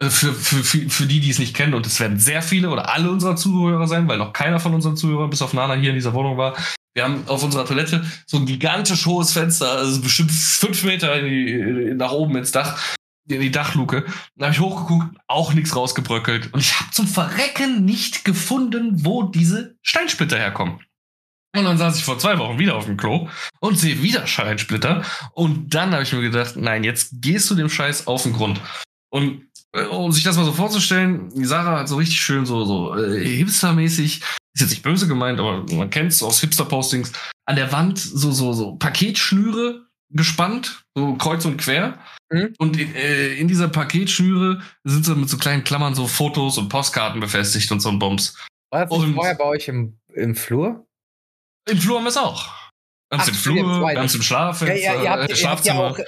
Speaker 2: äh, für, für, für, für die, die es nicht kennen, und es werden sehr viele oder alle unserer Zuhörer sein, weil noch keiner von unseren Zuhörern bis auf Nana hier in dieser Wohnung war. Wir haben auf unserer Toilette so ein gigantisch hohes Fenster, also bestimmt fünf Meter die, nach oben ins Dach, in die Dachluke. Da habe ich hochgeguckt, auch nichts rausgebröckelt. Und ich habe zum Verrecken nicht gefunden, wo diese Steinsplitter herkommen. Und dann saß ich vor zwei Wochen wieder auf dem Klo und sehe wieder Steinsplitter. Und dann habe ich mir gedacht, nein, jetzt gehst du dem Scheiß auf den Grund. Und äh, um sich das mal so vorzustellen, die Sarah hat so richtig schön so, so äh, hipstermäßig, ist jetzt nicht böse gemeint, aber man kennt es aus Hipster-Postings, an der Wand so, so, so Paketschnüre gespannt, so kreuz und quer.
Speaker 1: Mhm.
Speaker 2: Und in, äh, in dieser Paketschnüre sind so mit so kleinen Klammern so Fotos und Postkarten befestigt und so ein Bums.
Speaker 1: War das
Speaker 2: Und-
Speaker 1: vorher bei euch im, im Flur?
Speaker 2: Im Flur haben wir es auch. Wir haben es im Flur, wir haben es im Schlafzimmer,
Speaker 1: Ja, ja, ihr habt,
Speaker 2: äh,
Speaker 1: ihr habt ja
Speaker 2: Schlafzimmer.
Speaker 1: auch.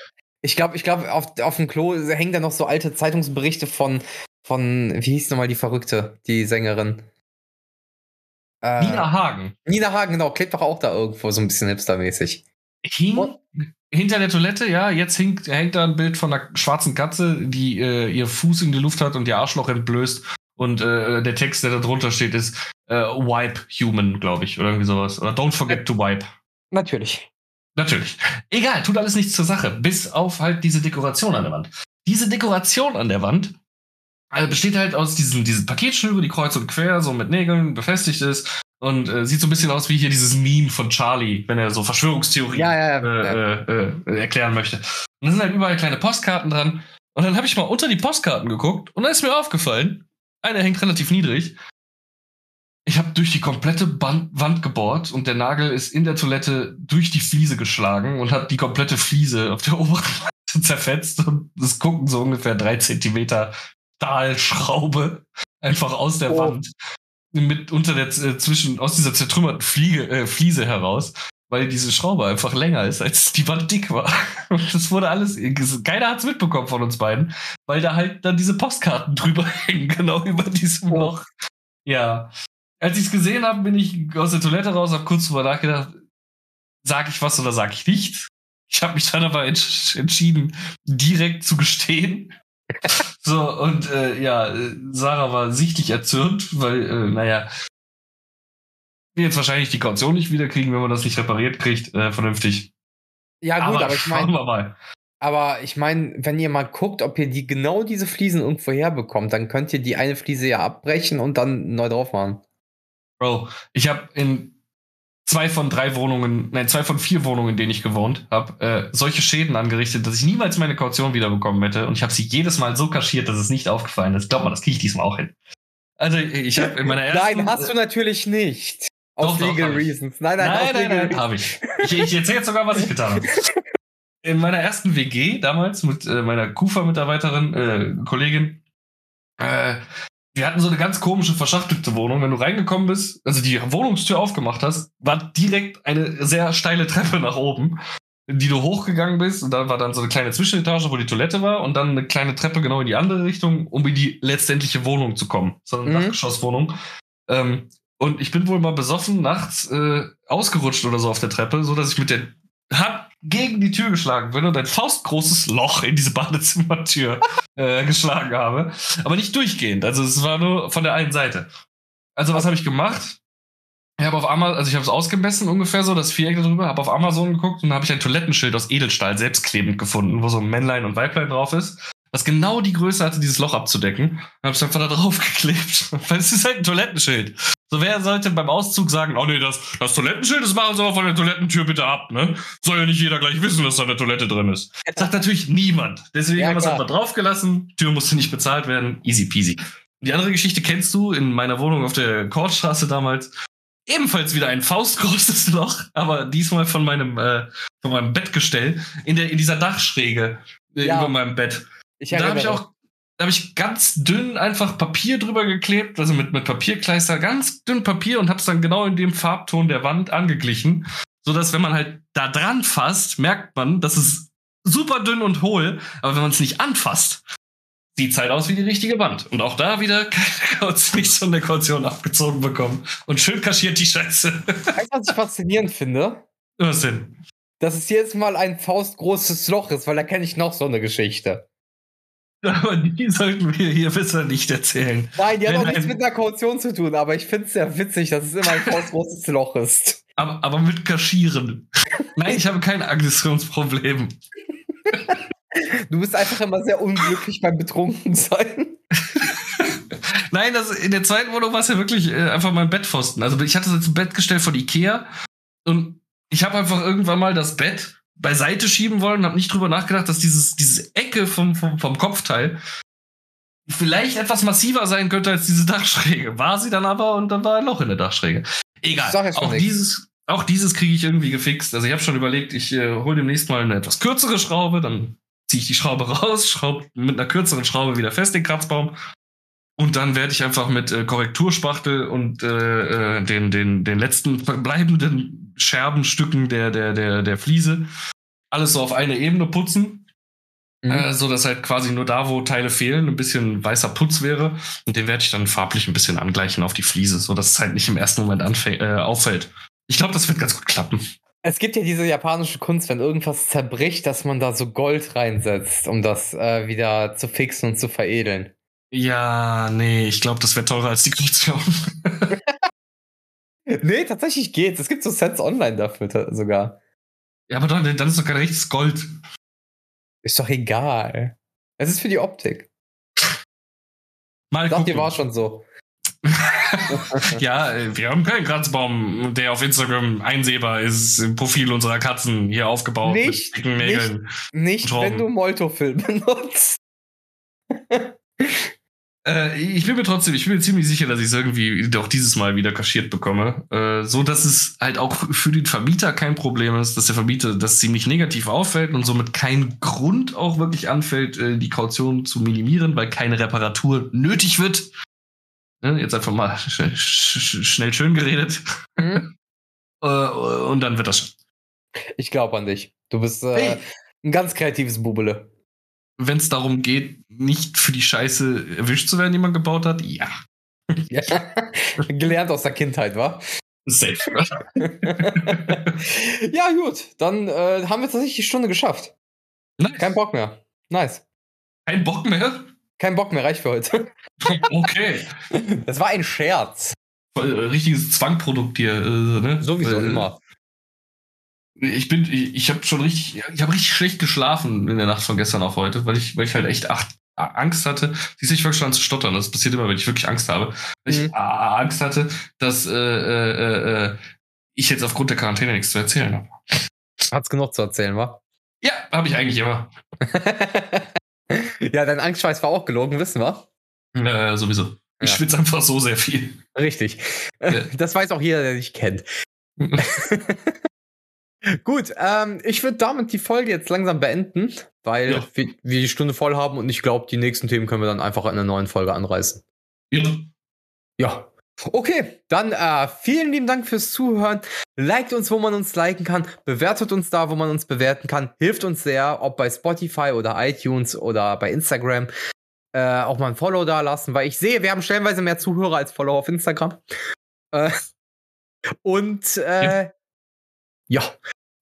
Speaker 1: Ich glaube, ich glaube, auf, auf dem Klo hängen da noch so alte Zeitungsberichte von, von, wie hieß nochmal die Verrückte, die Sängerin?
Speaker 2: Äh, Nina Hagen.
Speaker 1: Nina Hagen, genau, klebt doch auch da irgendwo so ein bisschen hipstermäßig.
Speaker 2: Hing Und? hinter der Toilette, ja, jetzt hängt, hängt da ein Bild von einer schwarzen Katze, die äh, ihr Fuß in die Luft hat und ihr Arschloch entblößt. Und äh, der Text, der da drunter steht, ist äh, Wipe Human, glaube ich, oder irgendwie sowas. Oder Don't forget to wipe.
Speaker 1: Natürlich.
Speaker 2: Natürlich. Egal, tut alles nichts zur Sache, bis auf halt diese Dekoration an der Wand. Diese Dekoration an der Wand also besteht halt aus diesen, diesen Paketschnüre, die kreuz und quer so mit Nägeln befestigt ist. Und äh, sieht so ein bisschen aus wie hier dieses Meme von Charlie, wenn er so Verschwörungstheorien
Speaker 1: ja, ja,
Speaker 2: ja. Äh, äh, äh, erklären möchte. Und da sind halt überall kleine Postkarten dran. Und dann habe ich mal unter die Postkarten geguckt und da ist mir aufgefallen, eine hängt relativ niedrig. Ich habe durch die komplette Band Wand gebohrt und der Nagel ist in der Toilette durch die Fliese geschlagen und hat die komplette Fliese auf der oberen Seite zerfetzt und es gucken so ungefähr drei Zentimeter Stahlschraube einfach aus der oh. Wand mit unter der äh, zwischen aus dieser zertrümmerten Fliege, äh, Fliese heraus, weil diese Schraube einfach länger ist, als die Wand dick war. Und das wurde alles, keiner hat's mitbekommen von uns beiden, weil da halt dann diese Postkarten drüber hängen, genau über diesem oh. Loch. Ja. Als ich es gesehen habe, bin ich aus der Toilette raus, habe kurz drüber nachgedacht, sag ich was oder sag ich nichts. Ich habe mich dann aber entsch entschieden, direkt zu gestehen so, und äh, ja, Sarah war sichtlich erzürnt, weil, äh, naja, wir jetzt wahrscheinlich die Kaution nicht wiederkriegen, wenn man das nicht repariert kriegt, äh, vernünftig.
Speaker 1: Ja, gut, aber, aber ich meine. Aber ich meine, wenn ihr mal guckt, ob ihr die genau diese Fliesen irgendwo herbekommt, dann könnt ihr die eine Fliese ja abbrechen und dann neu drauf machen.
Speaker 2: Bro, ich habe in zwei von drei Wohnungen, nein, zwei von vier Wohnungen, in denen ich gewohnt habe, äh, solche Schäden angerichtet, dass ich niemals meine Kaution wiederbekommen hätte. Und ich habe sie jedes Mal so kaschiert, dass es nicht aufgefallen ist. Glaub mal, das kriege ich diesmal auch hin. Also ich habe in meiner ersten...
Speaker 1: Nein, hast du natürlich nicht. Aus doch, Legal doch, Reasons. Nein, nein,
Speaker 2: nein, nein, nein, nein habe ich. Ich, ich erzähle jetzt sogar, was ich getan habe. In meiner ersten WG damals mit äh, meiner Kufa-Mitarbeiterin, äh, Kollegin, äh, wir hatten so eine ganz komische, verschachtelte Wohnung. Wenn du reingekommen bist, also die Wohnungstür aufgemacht hast, war direkt eine sehr steile Treppe nach oben, die du hochgegangen bist. Und da war dann so eine kleine Zwischenetage, wo die Toilette war. Und dann eine kleine Treppe genau in die andere Richtung, um in die letztendliche Wohnung zu kommen. So eine mhm. Dachgeschosswohnung. Ähm, und ich bin wohl mal besoffen nachts äh, ausgerutscht oder so auf der Treppe, so dass ich mit der Hand gegen die Tür geschlagen bin und ein faustgroßes Loch in diese Badezimmertür äh, geschlagen habe. Aber nicht durchgehend. Also es war nur von der einen Seite. Also was habe ich gemacht? Ich habe auf Amazon, also ich habe es ausgemessen ungefähr so, das Viereck darüber, habe auf Amazon geguckt und habe ich ein Toilettenschild aus Edelstahl selbstklebend gefunden, wo so ein Männlein und Weiblein drauf ist was genau die Größe hatte, dieses Loch abzudecken. Und hab's einfach da drauf geklebt. Weil es ist halt ein Toilettenschild. So, wer sollte beim Auszug sagen, oh nee, das, das Toilettenschild, das machen sie aber von der Toilettentür bitte ab, ne? Soll ja nicht jeder gleich wissen, dass da eine Toilette drin ist. Das sagt natürlich niemand. Deswegen ja, haben wir es einfach draufgelassen. Tür musste nicht bezahlt werden. Easy peasy. Die andere Geschichte kennst du in meiner Wohnung auf der Kortstraße damals. Ebenfalls wieder ein faustgroßes Loch, aber diesmal von meinem, äh, von meinem Bettgestell in der, in dieser Dachschräge äh, ja. über meinem Bett. Ich da habe ich auch, da habe ich ganz dünn einfach Papier drüber geklebt, also mit, mit Papierkleister, ganz dünn Papier und habe es dann genau in dem Farbton der Wand angeglichen, so dass wenn man halt da dran fasst, merkt man, dass es super dünn und hohl, aber wenn man es nicht anfasst, sieht es halt aus wie die richtige Wand. Und auch da wieder keine Kaution, nicht so eine Kaution abgezogen bekommen. Und schön kaschiert die Scheiße.
Speaker 1: Weißt was ich faszinierend finde?
Speaker 2: Was denn?
Speaker 1: Dass es jetzt mal ein faustgroßes Loch ist, weil da kenne ich noch so eine Geschichte.
Speaker 2: Aber die sollten wir hier besser nicht erzählen.
Speaker 1: Nein, die hat auch nichts mit einer Kaution zu tun, aber ich finde es sehr witzig, dass es immer ein großes Loch ist.
Speaker 2: Aber, aber mit Kaschieren. Nein, ich habe kein Aggressionsproblem.
Speaker 1: Du bist einfach immer sehr unglücklich beim Betrunkensein.
Speaker 2: Nein, das, in der zweiten Wohnung war es ja wirklich äh, einfach mein Bettpfosten. Also ich hatte jetzt ein Bettgestell von Ikea und ich habe einfach irgendwann mal das Bett beiseite schieben wollen und habe nicht drüber nachgedacht, dass dieses, diese Ecke vom, vom, vom Kopfteil vielleicht etwas massiver sein könnte als diese Dachschräge. War sie dann aber und dann war ein Loch in der Dachschräge. Egal. Auch dieses, auch dieses kriege ich irgendwie gefixt. Also ich habe schon überlegt, ich äh, hole demnächst mal eine etwas kürzere Schraube, dann ziehe ich die Schraube raus, schraube mit einer kürzeren Schraube wieder fest den Kratzbaum. Und dann werde ich einfach mit äh, Korrekturspachtel und äh, äh den, den, den letzten verbleibenden Scherbenstücken der, der, der, der Fliese. Alles so auf eine Ebene putzen. Mhm. Äh, so dass halt quasi nur da, wo Teile fehlen, ein bisschen weißer Putz wäre. Und den werde ich dann farblich ein bisschen angleichen auf die Fliese, so dass es halt nicht im ersten Moment äh, auffällt. Ich glaube, das wird ganz gut klappen.
Speaker 1: Es gibt ja diese japanische Kunst, wenn irgendwas zerbricht, dass man da so Gold reinsetzt, um das äh, wieder zu fixen und zu veredeln.
Speaker 2: Ja, nee, ich glaube, das wäre teurer als die Kaution.
Speaker 1: nee, tatsächlich geht's. Es gibt so Sets online dafür sogar.
Speaker 2: Ja, aber dann, dann ist doch kein echtes Gold.
Speaker 1: Ist doch egal. Es ist für die Optik.
Speaker 2: Mal
Speaker 1: ich dachte, war schon so.
Speaker 2: ja, äh, wir haben keinen Kratzbaum, der auf Instagram einsehbar ist, im Profil unserer Katzen hier aufgebaut
Speaker 1: nicht, mit dicken Nägeln. Nicht, nicht wenn du Molto-Film benutzt.
Speaker 2: Äh, ich bin mir trotzdem, ich bin mir ziemlich sicher, dass ich es irgendwie auch dieses Mal wieder kaschiert bekomme. Äh, so dass es halt auch für den Vermieter kein Problem ist, dass der Vermieter das ziemlich negativ auffällt und somit kein Grund auch wirklich anfällt, äh, die Kaution zu minimieren, weil keine Reparatur nötig wird. Ne, jetzt einfach mal sch sch schnell schön geredet. Mhm. Äh, und dann wird das schon.
Speaker 1: Ich glaube an dich. Du bist äh, hey. ein ganz kreatives Bubele
Speaker 2: wenn es darum geht, nicht für die Scheiße erwischt zu werden, die man gebaut hat, ja.
Speaker 1: ja. Gelernt aus der Kindheit, wa?
Speaker 2: Safe.
Speaker 1: ja, gut. Dann äh, haben wir tatsächlich die Stunde geschafft. Nice. Kein Bock mehr. Nice.
Speaker 2: Kein Bock mehr?
Speaker 1: Kein Bock mehr, reicht für heute.
Speaker 2: okay.
Speaker 1: Das war ein Scherz.
Speaker 2: Richtiges Zwangprodukt hier, äh, ne?
Speaker 1: Sowieso äh, immer.
Speaker 2: Ich bin, ich, ich habe schon richtig, ich habe richtig schlecht geschlafen in der Nacht von gestern auf heute, weil ich, weil ich halt echt ach, Angst hatte. Siehst du, ich wirklich schon an zu stottern. Das passiert immer, wenn ich wirklich Angst habe. Weil mhm. ich Angst hatte, dass äh, äh, äh, ich jetzt aufgrund der Quarantäne nichts zu erzählen habe.
Speaker 1: Hat's genug zu erzählen, wa?
Speaker 2: Ja, habe ich eigentlich immer.
Speaker 1: ja, dein Angstschweiß war auch gelogen, wissen wir.
Speaker 2: Äh, sowieso. Ich ja. schwitze einfach so sehr viel.
Speaker 1: Richtig. Ja. Das weiß auch jeder, der dich kennt. Gut, ähm, ich würde damit die Folge jetzt langsam beenden, weil ja. wir, wir, die Stunde voll haben und ich glaube, die nächsten Themen können wir dann einfach in einer neuen Folge anreißen.
Speaker 2: Ja.
Speaker 1: Ja. Okay, dann äh, vielen lieben Dank fürs Zuhören. Liked uns, wo man uns liken kann. Bewertet uns da, wo man uns bewerten kann. Hilft uns sehr, ob bei Spotify oder iTunes oder bei Instagram. Äh, auch mal ein Follow da lassen, weil ich sehe, wir haben stellenweise mehr Zuhörer als Follower auf Instagram. Äh, und äh, ja. Ja.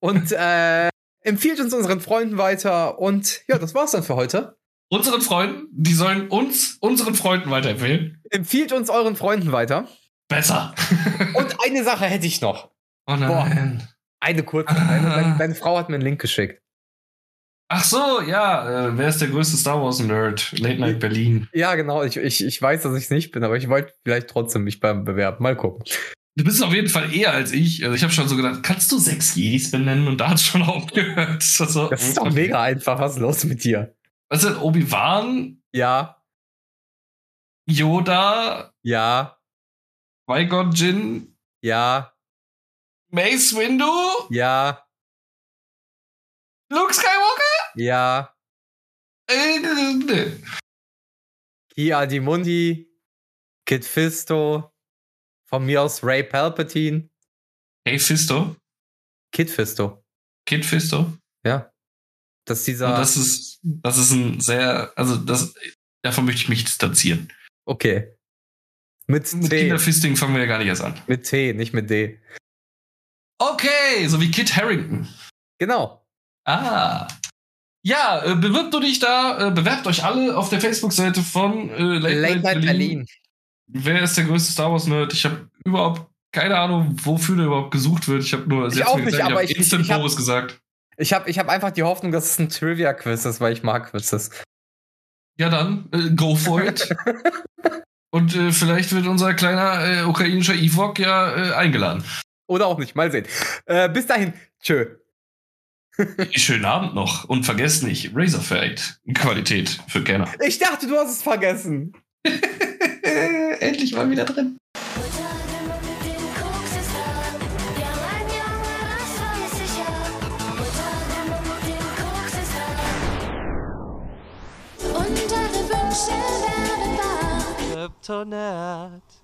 Speaker 1: Und äh, empfiehlt uns unseren Freunden weiter. Und ja, das war's dann für heute.
Speaker 2: Unseren Freunden, die sollen uns unseren Freunden weiterempfehlen.
Speaker 1: Empfiehlt uns euren Freunden weiter.
Speaker 2: Besser.
Speaker 1: Und eine Sache hätte ich noch.
Speaker 2: Oh nein. Boah,
Speaker 1: eine kurze. Deine, deine, deine, Frau hat mir einen Link geschickt.
Speaker 2: Ach so, ja. Äh, wer ist der größte Star Wars Nerd? Late Night Berlin.
Speaker 1: Ja, genau. Ich, ich, ich weiß, dass ich es nicht bin, aber ich wollte vielleicht trotzdem mich beim Bewerben. Mal gucken.
Speaker 2: Du bist auf jeden Fall eher als ich. Also ich habe schon so gedacht, kannst du sechs Jedis benennen? Und da hat es schon aufgehört.
Speaker 1: Also, das ist doch mega einfach. Was ist los mit dir?
Speaker 2: Was ist denn Obi-Wan?
Speaker 1: Ja.
Speaker 2: Yoda?
Speaker 1: Ja.
Speaker 2: Qui-Gon Jin?
Speaker 1: Ja.
Speaker 2: Mace Windu?
Speaker 1: Ja.
Speaker 2: Luke Skywalker?
Speaker 1: Ja.
Speaker 2: Äh,
Speaker 1: Kia Dimundi? Kid Fisto? Von mir aus Ray Palpatine.
Speaker 2: Hey Fisto?
Speaker 1: Kid Fisto.
Speaker 2: Kid Fisto?
Speaker 1: Ja. Das ist dieser.
Speaker 2: Und das ist, das ist ein sehr, also das, davon möchte ich mich distanzieren.
Speaker 1: Okay. Mit,
Speaker 2: mit T. Kinderfisting fangen wir ja gar nicht erst an.
Speaker 1: Mit T, nicht mit D.
Speaker 2: Okay, so wie Kit Harrington.
Speaker 1: Genau.
Speaker 2: Ah. Ja, äh, bewirbt du dich da, äh, bewerbt euch alle auf der Facebook-Seite von äh, Late, Late Night Berlin. Berlin. Wer ist der größte Star Wars Nerd? Ich habe überhaupt keine Ahnung, wofür der überhaupt gesucht wird. Ich habe nur
Speaker 1: ich auch nicht, gesagt, aber ich,
Speaker 2: ich Instant
Speaker 1: ich, ich
Speaker 2: Boris gesagt.
Speaker 1: Ich habe ich hab einfach die Hoffnung, dass es ein Trivia-Quiz ist, weil ich mag Quizzes.
Speaker 2: Ja, dann, äh, go for it. Und äh, vielleicht wird unser kleiner äh, ukrainischer Ivok ja äh, eingeladen.
Speaker 1: Oder auch nicht, mal sehen. Äh, bis dahin, tschö.
Speaker 2: Schönen Abend noch und vergesst nicht, Razorfade, Qualität für Kenner.
Speaker 1: Ich dachte, du hast es vergessen.
Speaker 2: Endlich mal wieder drin. Kryptonite.